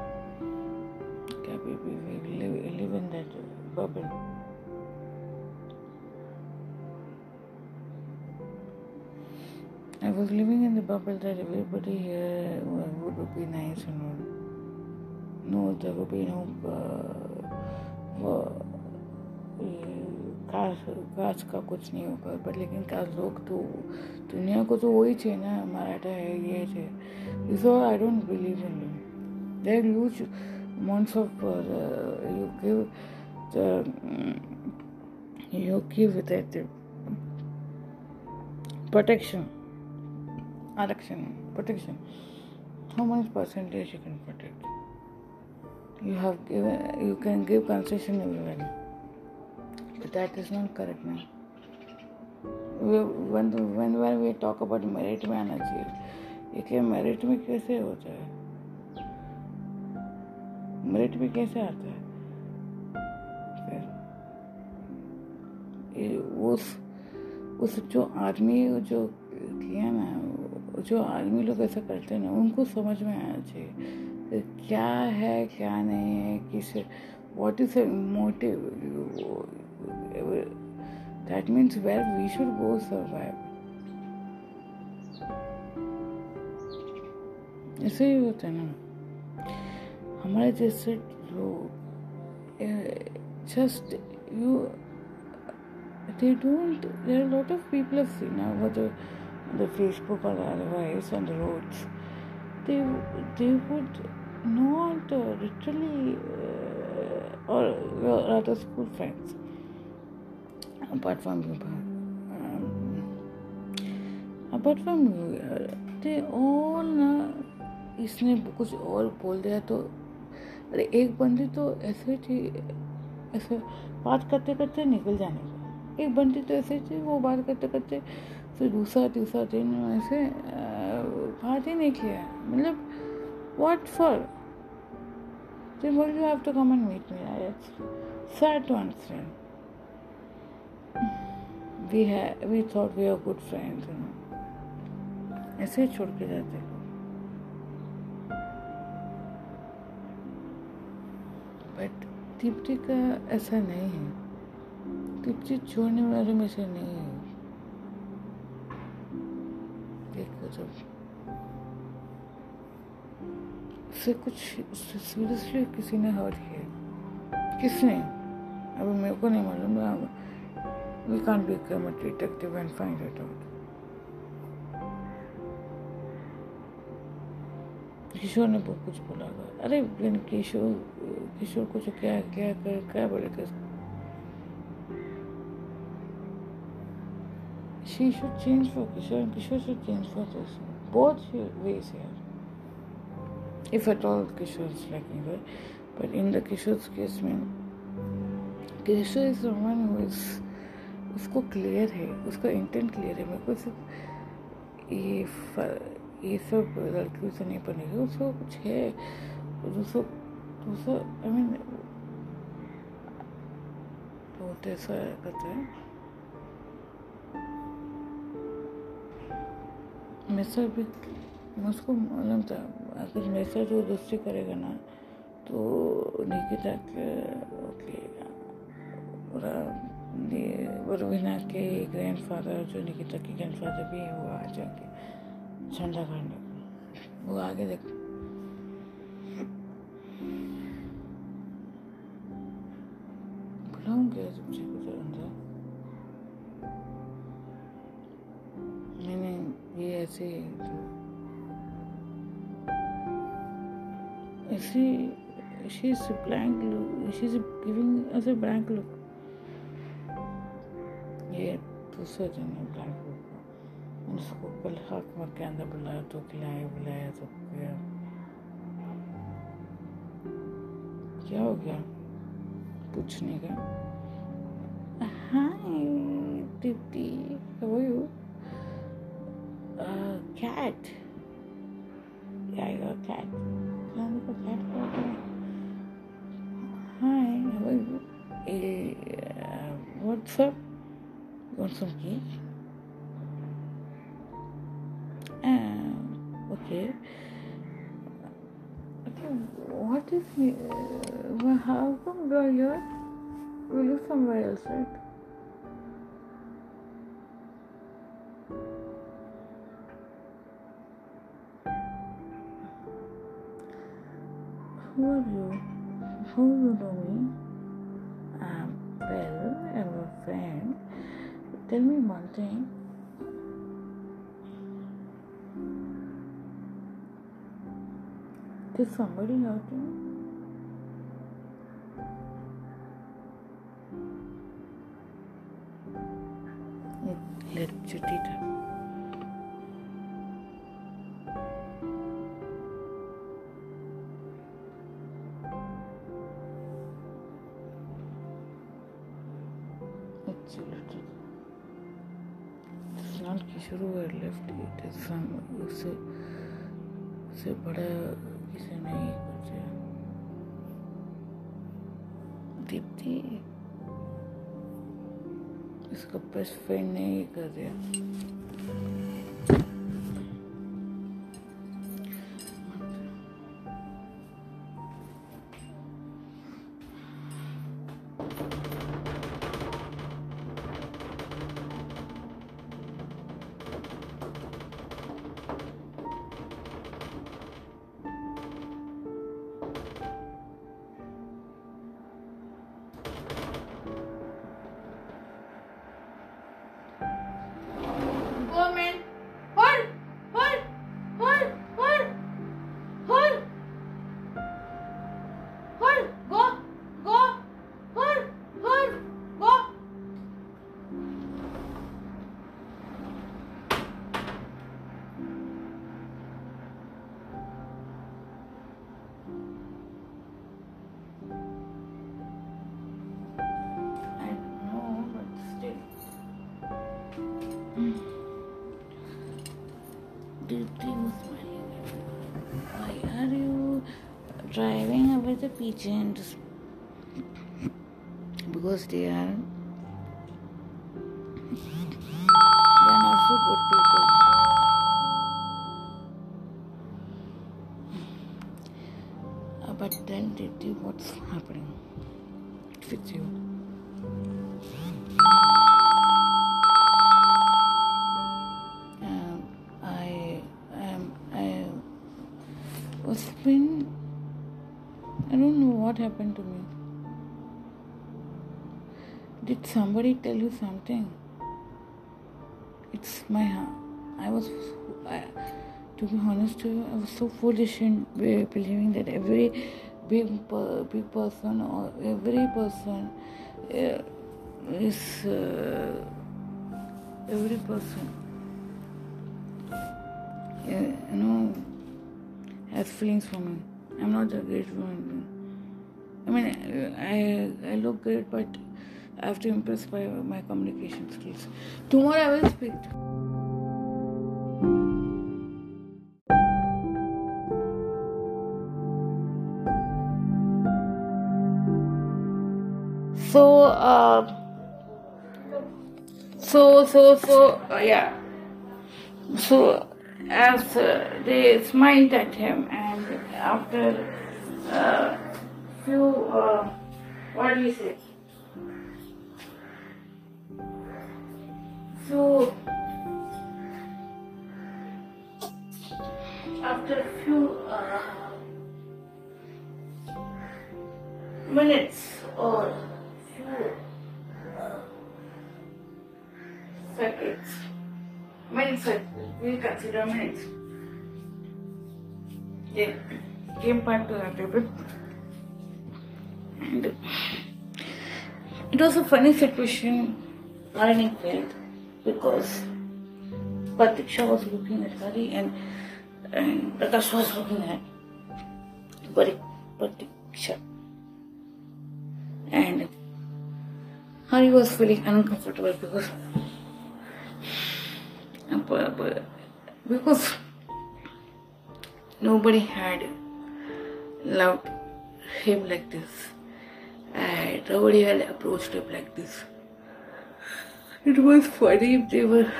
क्या baby live in that bubble I was living in the bubble that everybody here would be nice and all. ನೋಡಬೇಕ खास खास का कुछ नहीं होगा, पर लेकिन खास लोग तो दुनिया को तो वही थे ना मराठा तो है, ये थे so I don't believe in you there use months of you give the you give that protection आरक्षण protection how much percentage you can protect You have given, you can give concession everywhere, but that is not correct now. when when when we talk about merit में आना चाहिए क्या merit में कैसे होता है merit में कैसे आता है उस उस जो आदमी जो किया ना जो आदमी लोग ऐसा करते हैं ना उनको समझ में आना चाहिए क्या है, क्या नहीं है, किस what is motive that means where we should go survive ऐसे ही होता है ना। हमारे जैसे लोग just you they don't there lot of people see ना, वो जो मतलब फेसबुक और otherwise on the roads they would not uh, literally uh, or your other school friends. Apart from you um, apart from you uh, they all ना इसने कुछ और बोल दिया तो अरे एक बंदी तो ऐसे थी ऐसे बात करते करते निकल जाने का एक बंदी तो ऐसे थी वो बात करते करते फिर दूसरा तीसरा दिन ऐसे बात ही नहीं किया। मतलब what for Then why do you have to come and meet me? It's sad to understand. We have, we thought we are good friends, you know. ऐसे ही छोड़ के जाते हो बट दीप्ति का ऐसा नहीं है दीप्ति छोड़ने वाले में से नहीं है देखो जब से कुछ सीरियसली किसी ने हर्ट किया। किसने? अभी मेरे को नहीं मालूम we can't become a detective and find it out Kishore ने बहुत कुछ बोला अरे किशोर किशोर को जो क्या क्या क्या, क्या बोले she should change for Kishore and Kishore should change for this. Both ways here. If at all Kishore is liking her. But in the Kishore's case में Kishore is someone who is उसको clear है उसका intent clear है मेरे को सिर्फ़ ये ये सब लड़कियों से नहीं बनेगा उसको कुछ है उसको दूसरा आई मीन बहुत ऐसा करता है। मेरे साथ भी मुझको मालूम था। मेरे साथ वो दोस्ती करेगा ना तो निकिता के, ओके वरविना के ग्रैंड फादर जो निकिता के ग्रैंड फादर भी है, वो आ जाएँगे झंडा करने वो आगे देख। बुलाऊँगे तुमसे कुछ अंदर। मैंने ये ऐसे ऐसे she's a blank look she's giving us a blank look ये दूसरा दिन है ब्लैंक लुक उसको कल हक मक के अंदर बुलाया तो खिलाया बुलाया तो किया क्या हो गया पूछने का hi Deepti you uh, cat yeah I got cat नानी का cat हो गया hi how are you uh, what's up you want some cake uh, okay Okay, what is me? Uh, how come you're here? We live somewhere else, right? How you know me? I'm a friend. Tell me one thing. Did somebody hurt you? तो उससे उससे बड़ा किसे नहीं कुछ दीप्ति इसका best friend नहीं कर रहा Because they are somebody tell you something? It's my I was I, to be honest to you, I was so foolish in believing that every big big person or every person uh, is uh, every person uh, you know has feelings for me. I'm not a great woman. I mean, I I look great, but I have to impress by my communication skills. Tomorrow I will speak. So, uh, so, so, so, uh, yeah. So, as uh, they smiled at him, and after uh, few, uh, what do you say? Minutes or few seconds, minutes, we consider minutes. They came back to the table, and it was a funny situation. Learning failed because Pratiksha was looking at Hari and Prakash was looking at Pratiksha. And Hari was feeling uncomfortable because because nobody had loved him like this and nobody had approached him like this. It was funny they were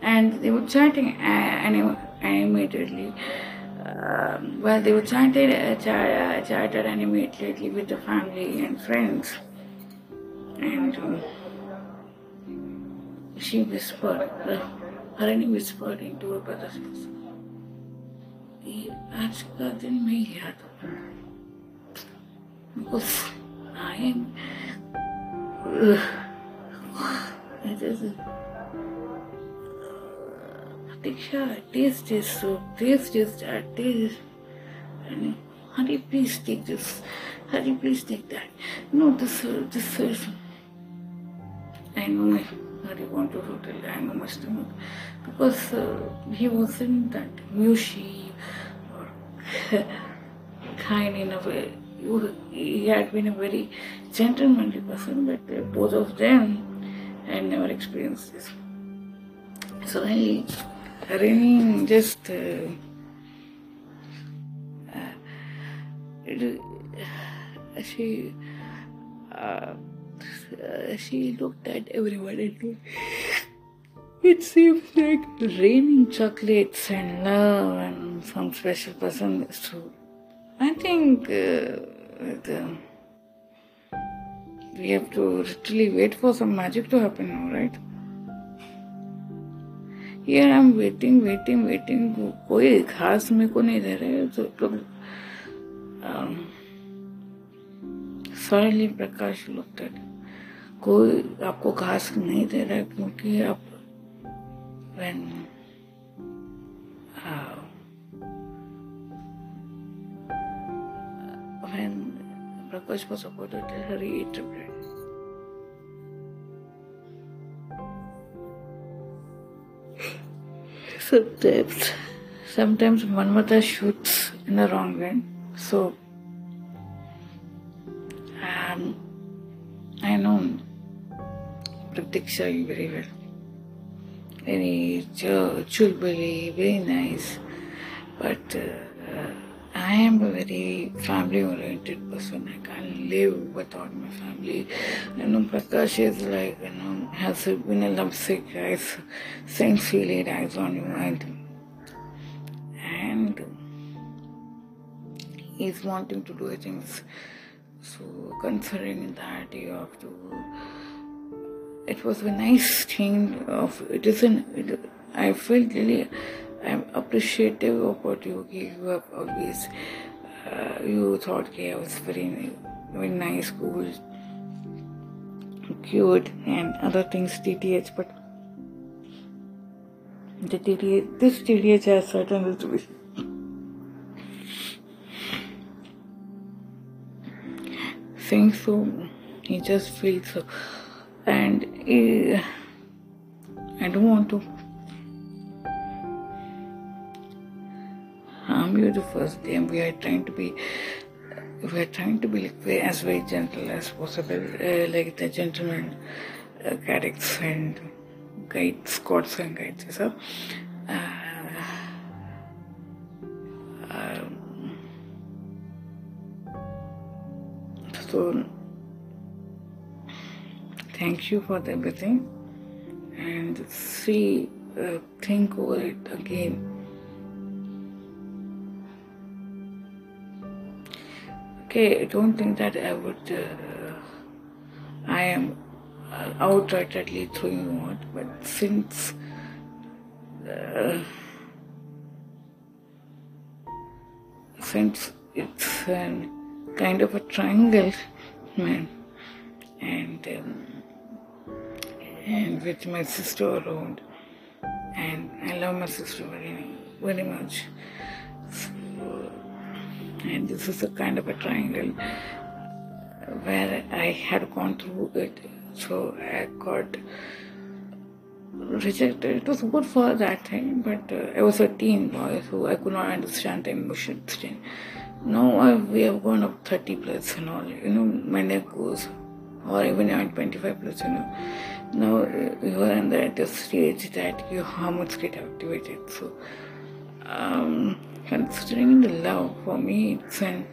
and they were chatting a- anim- animatedly um, well, they were chartered, uh, ch- uh, with the family and friends. And um, she whispered, uh, Harini whispered into her brother's face. आज का दिन मैं याद because I am uh, it is Diksha, taste this soup, taste this, that, taste this. Hari, please take this. Hari, please take that. No, this, uh, this is. I know my Hari wanted to tell, I know my stomach. Because uh, he wasn't that mushy or kind in a way. He had been a very gentlemanly person, but uh, both of them had never experienced this. Suddenly, Harini just uh, uh, it- uh, she uh, uh, she looked at everyone and it seems like raining chocolates and love and some special person is true. I think uh, the, we have to literally wait for some magic to happen now, right? Here I am waiting waiting waiting कोई खास मेरे को नहीं दे रहे तो लोग um, sorry प्रकाश लोग कोई आपको घास नहीं दे रहा क्योंकि आप when uh, when Prakash was supported, he interpreted. Sometimes, sometimes Manmata shoots in the wrong way. So, um, I know Pratiksha very well. Very ch- chulbuli, very nice. But uh, I am a very family oriented person. I can't live without my family. You know, Prakash is like, you know, has been a lovesick, eyes, same feeling eyes on you, and, and he's wanting to do things. So, considering that, you have to. It was a nice thing of it isn't. It, I felt really. I'm appreciative of what you gave. You always. Uh, you thought okay, I was very, very nice, cool, cute, and other things, TTH, but the TTH, this TTH has certain reservations. Saying so, he just feels so, and he, I don't want to you the first day, and we are trying to be, we are trying to be like as very gentle as possible, uh, like the gentleman uh, cadets and guides, squads and guides. So, uh, um, so thank you for everything and see uh, think over it again okay, I don't think that I would. Uh, I am uh, outrightly throwing you out, but since. Uh, since it's an kind of a triangle, man, and um, and with my sister around, and I love my sister very very much. And this is a kind of a triangle where I had gone through it, so I got rejected. It was good for that thing, but uh, I was a teen boy, so I could not understand the emotions. Now I, we have gone up 30 plus and all, you know, my neck goes, or even at 25 plus, you know. Now uh, you are in the, the stage that your hormones get activated. So, um, considering the love, for me, it's an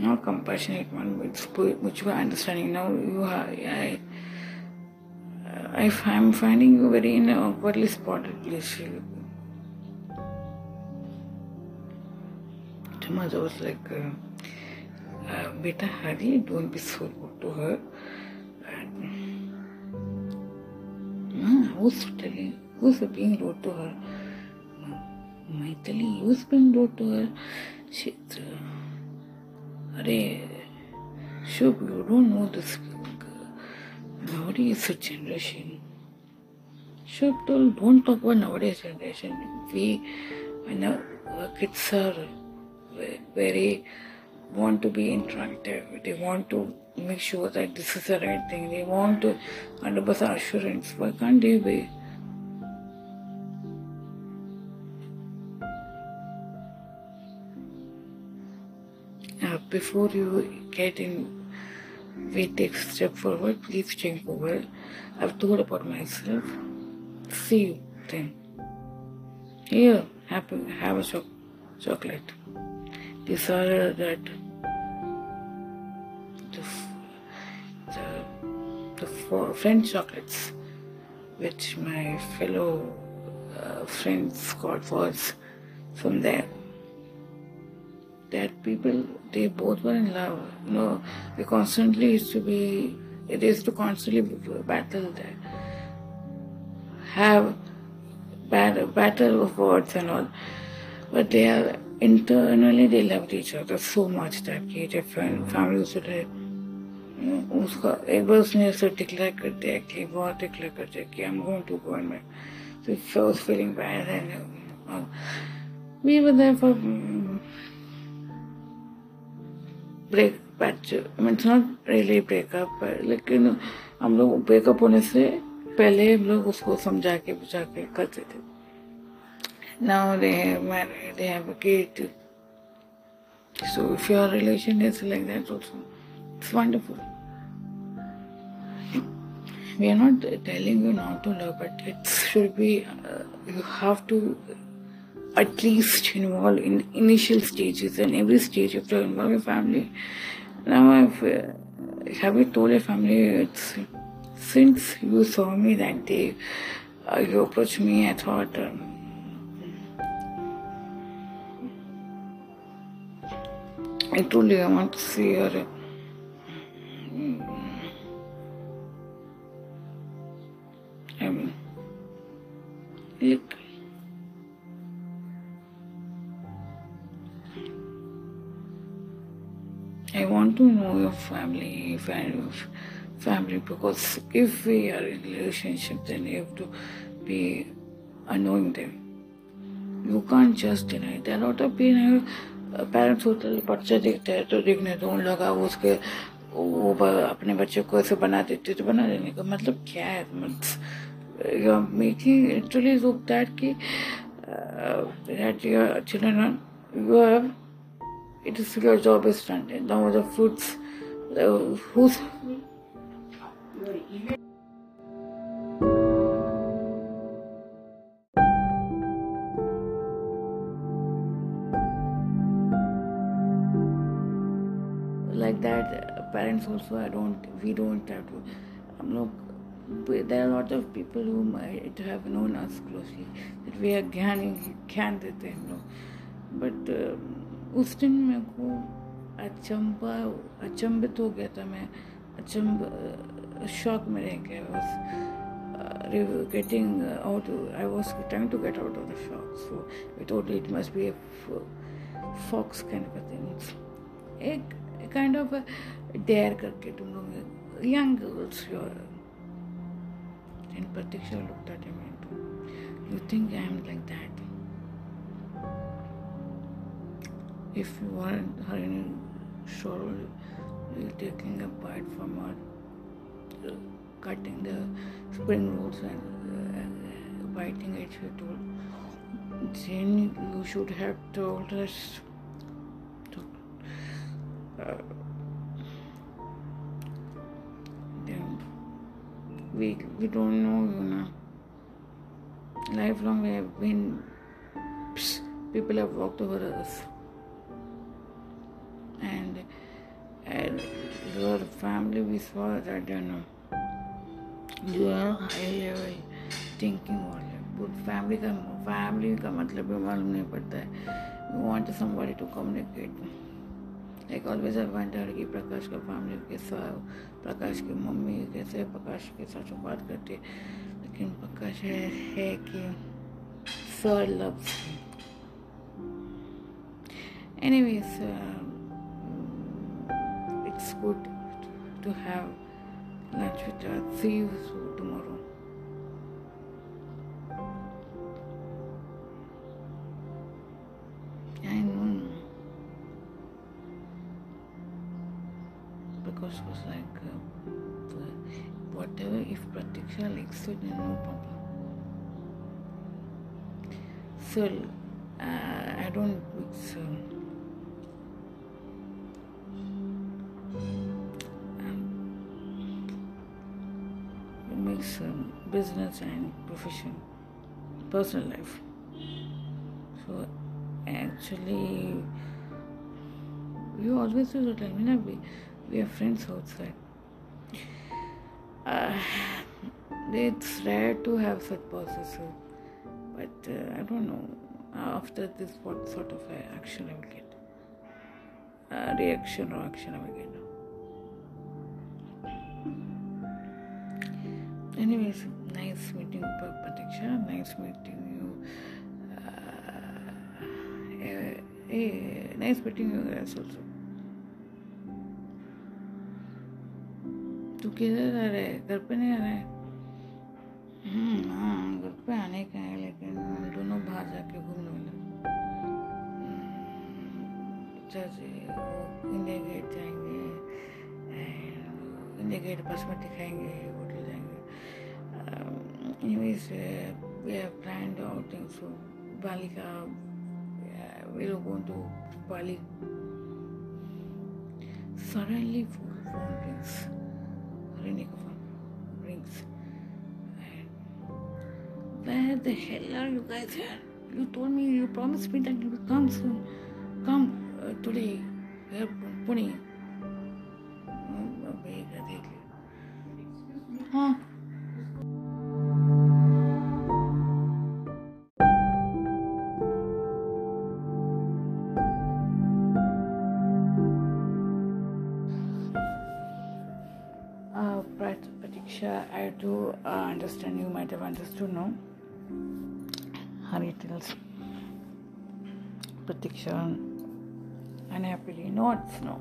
not compassionate one, it's mutual understanding. Now you are, I, I, I'm finding you very in a awkwardly spotted place. The mother was like, uh, uh, Hari, don't be so rude to her. And, uh, who's telling, who's being rude to her? To her? She's, uh, Arey, Shubh, you don't know this. Nowadays generation. Shubh don't talk about nowadays generation. We, when our kids are very want to be interactive. They want to make sure that this is the right thing. They want to 100% assurance. Why can't they be? Before you get in, we take a step forward. Please think over. I've told about myself. See you then. Here, have, have a cho- chocolate desire that the, the, the four French chocolates which my fellow uh, friends got was from there That people, they both were in love. You know, they constantly used to be, it is to constantly battle there. Have bad, battle of words and all. But they are internally they loved each other so much that कि जब family उसे उसका एक बार उसने ऐसे declare कर दिया कि बहुत डिक्लेयर कर दिया कि I'm going to go and make so I was feeling bad and uh, we were break patch means not really breakup लेकिन हम लोग ब्रेकअप होने से पहले हम लोग उसको समझा के, बुझा के करते थे। Now they they have so if your relation is like that also it's wonderful we are not telling you not to love but it's should be you have to at least involve in initial stages and every stage of to involve your family. Now I've, uh, have you told your family, it's, since you saw me that day, uh, you approached me, I thought, um, I told you I want to see her. I mean, I want to know your family, family, because if we are in relationship, then you have to be knowing them. You can't just deny. There are a lot of people parents होते बच्चे देखते हैं तो देखने तो उन लोग उसके वो अपने बच्चे को ऐसे बना देते तो बना देने का मतलब क्या है you are making actually that कि that your children you have it is your job is done now the fruits uh, who's like that parents also i don't we don't have to हम लोग there are a lot of people who might have known us closely that we are ज्ञान ज्ञान देते हैं हम लोग but उस दिन मेरे को अचंबा अचंभित हो गया था मैं अचंब शॉक में रह गया was getting out I was trying to get out of the shock so we thought it must be a fox kind of a thing एक kind of a dare करके तुम लोग young girls your and Pratiksha looked at and you think I am like that if you want sorrow you're taking a bite from her uh, cutting the spring rolls and uh, biting it she told. Then you should have told us to, uh, then we we don't know you know. Lifelong we have been psst, people have walked over us your family we saw I don't know you are high level thinking वाले but family का family का मतलब भी मालूम नहीं पड़ता है you want somebody to communicate like always I wondered कि प्रकाश का family कैसा प्रकाश की मम्मी कैसे प्रकाश के साथ बात करती है लेकिन प्रकाश है, है कि loves him anyways uh, it's good to have lunch with her. See you soon tomorrow. I know. Because it was like, uh, whatever, if Pratiksha likes it, then no problem. Still, uh, I don't mix. Uh, business and profession, personal life. So actually, you always used to tell me, na, we, we are friends outside. Uh, it's rare to have such bosses, but uh, I don't know. After this, what sort of action I will get? Uh, reaction or action I will get? Anyways, nice meeting you, Pratiksha. Nice meeting you. Uh, eh, eh, nice meeting you guys also. तू किधर आ रहा है घर पे नहीं आ रहा है हम्म हाँ घर पे आने का है लेकिन हम दोनों बाहर जाके घूमने वाले जैसे इंडिया गेट जाएँगे इंडिया गेट बस में दिखाएँगे जाएँगे anyways uh, we have planned outing so Bali ka uh, we are going to Bali. Suddenly phone, phone rings. Renika phone rings. And where the hell are you guys here? You told me you promised me that you will come soon. Come uh, today. Here Pune हाँ Do uh, understand you might have understood, no? Hari tells Pratiksha unhappily, no, it's no.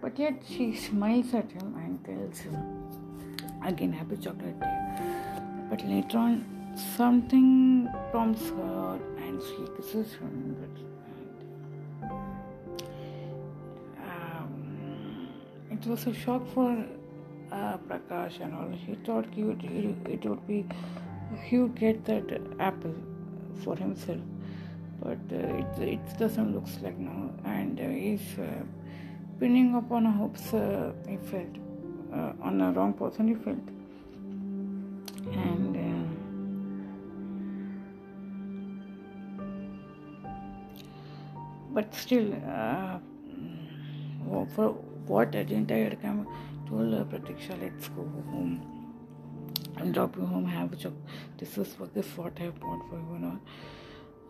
But yet she smiles at him and tells him again, happy chocolate day. But later on, something prompts her and she kisses him. But, um, it was a shock for Prakash and all. He thought he would, he, it would be he would get that apple for himself, but uh, it it doesn't looks like now. And uh, he's uh, pinning upon hopes uh, he felt uh, on a wrong person he felt, and. Uh, but still, uh, for what agenda had come told Pratiksha, let's go home. I'll drop you home, have a job. This is what this is what I bought for you and all.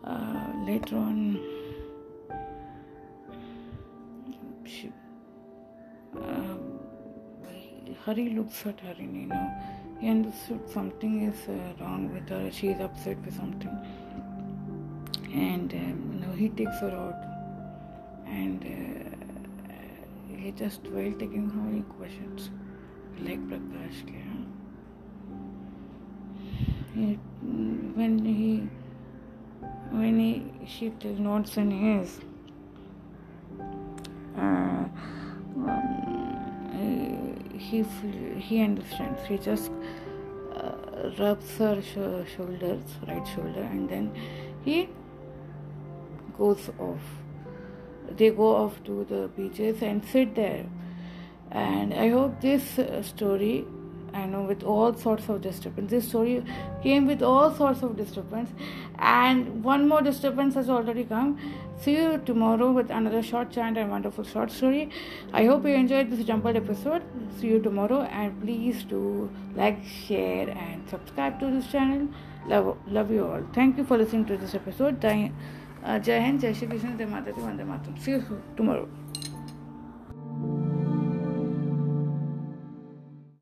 Uh, later on, she, uh, Hari looks at Harini you know, He understood something is uh, wrong with her. She is upset with something, and um, you know, he takes her out and. Uh, he just while taking how many questions, like Prakash. He, when he when he she tells notes in his uh, um, he he understands. He just uh, rubs her sh- shoulders, right shoulder, and then he goes off. They go off to the beaches and sit there. And I hope this uh, story, I know, with all sorts of disturbance. This story came with all sorts of disturbance, and one more disturbance has already come. See you tomorrow with another short chant and wonderful short story. I hope you enjoyed this jumbled episode. See you tomorrow, and please do like, share, and subscribe to this channel. Love, love you all. Thank you for listening to this episode. Jai जय हिंद जय श्री कृष्ण जय माता दी Vande Mataram see tomorrow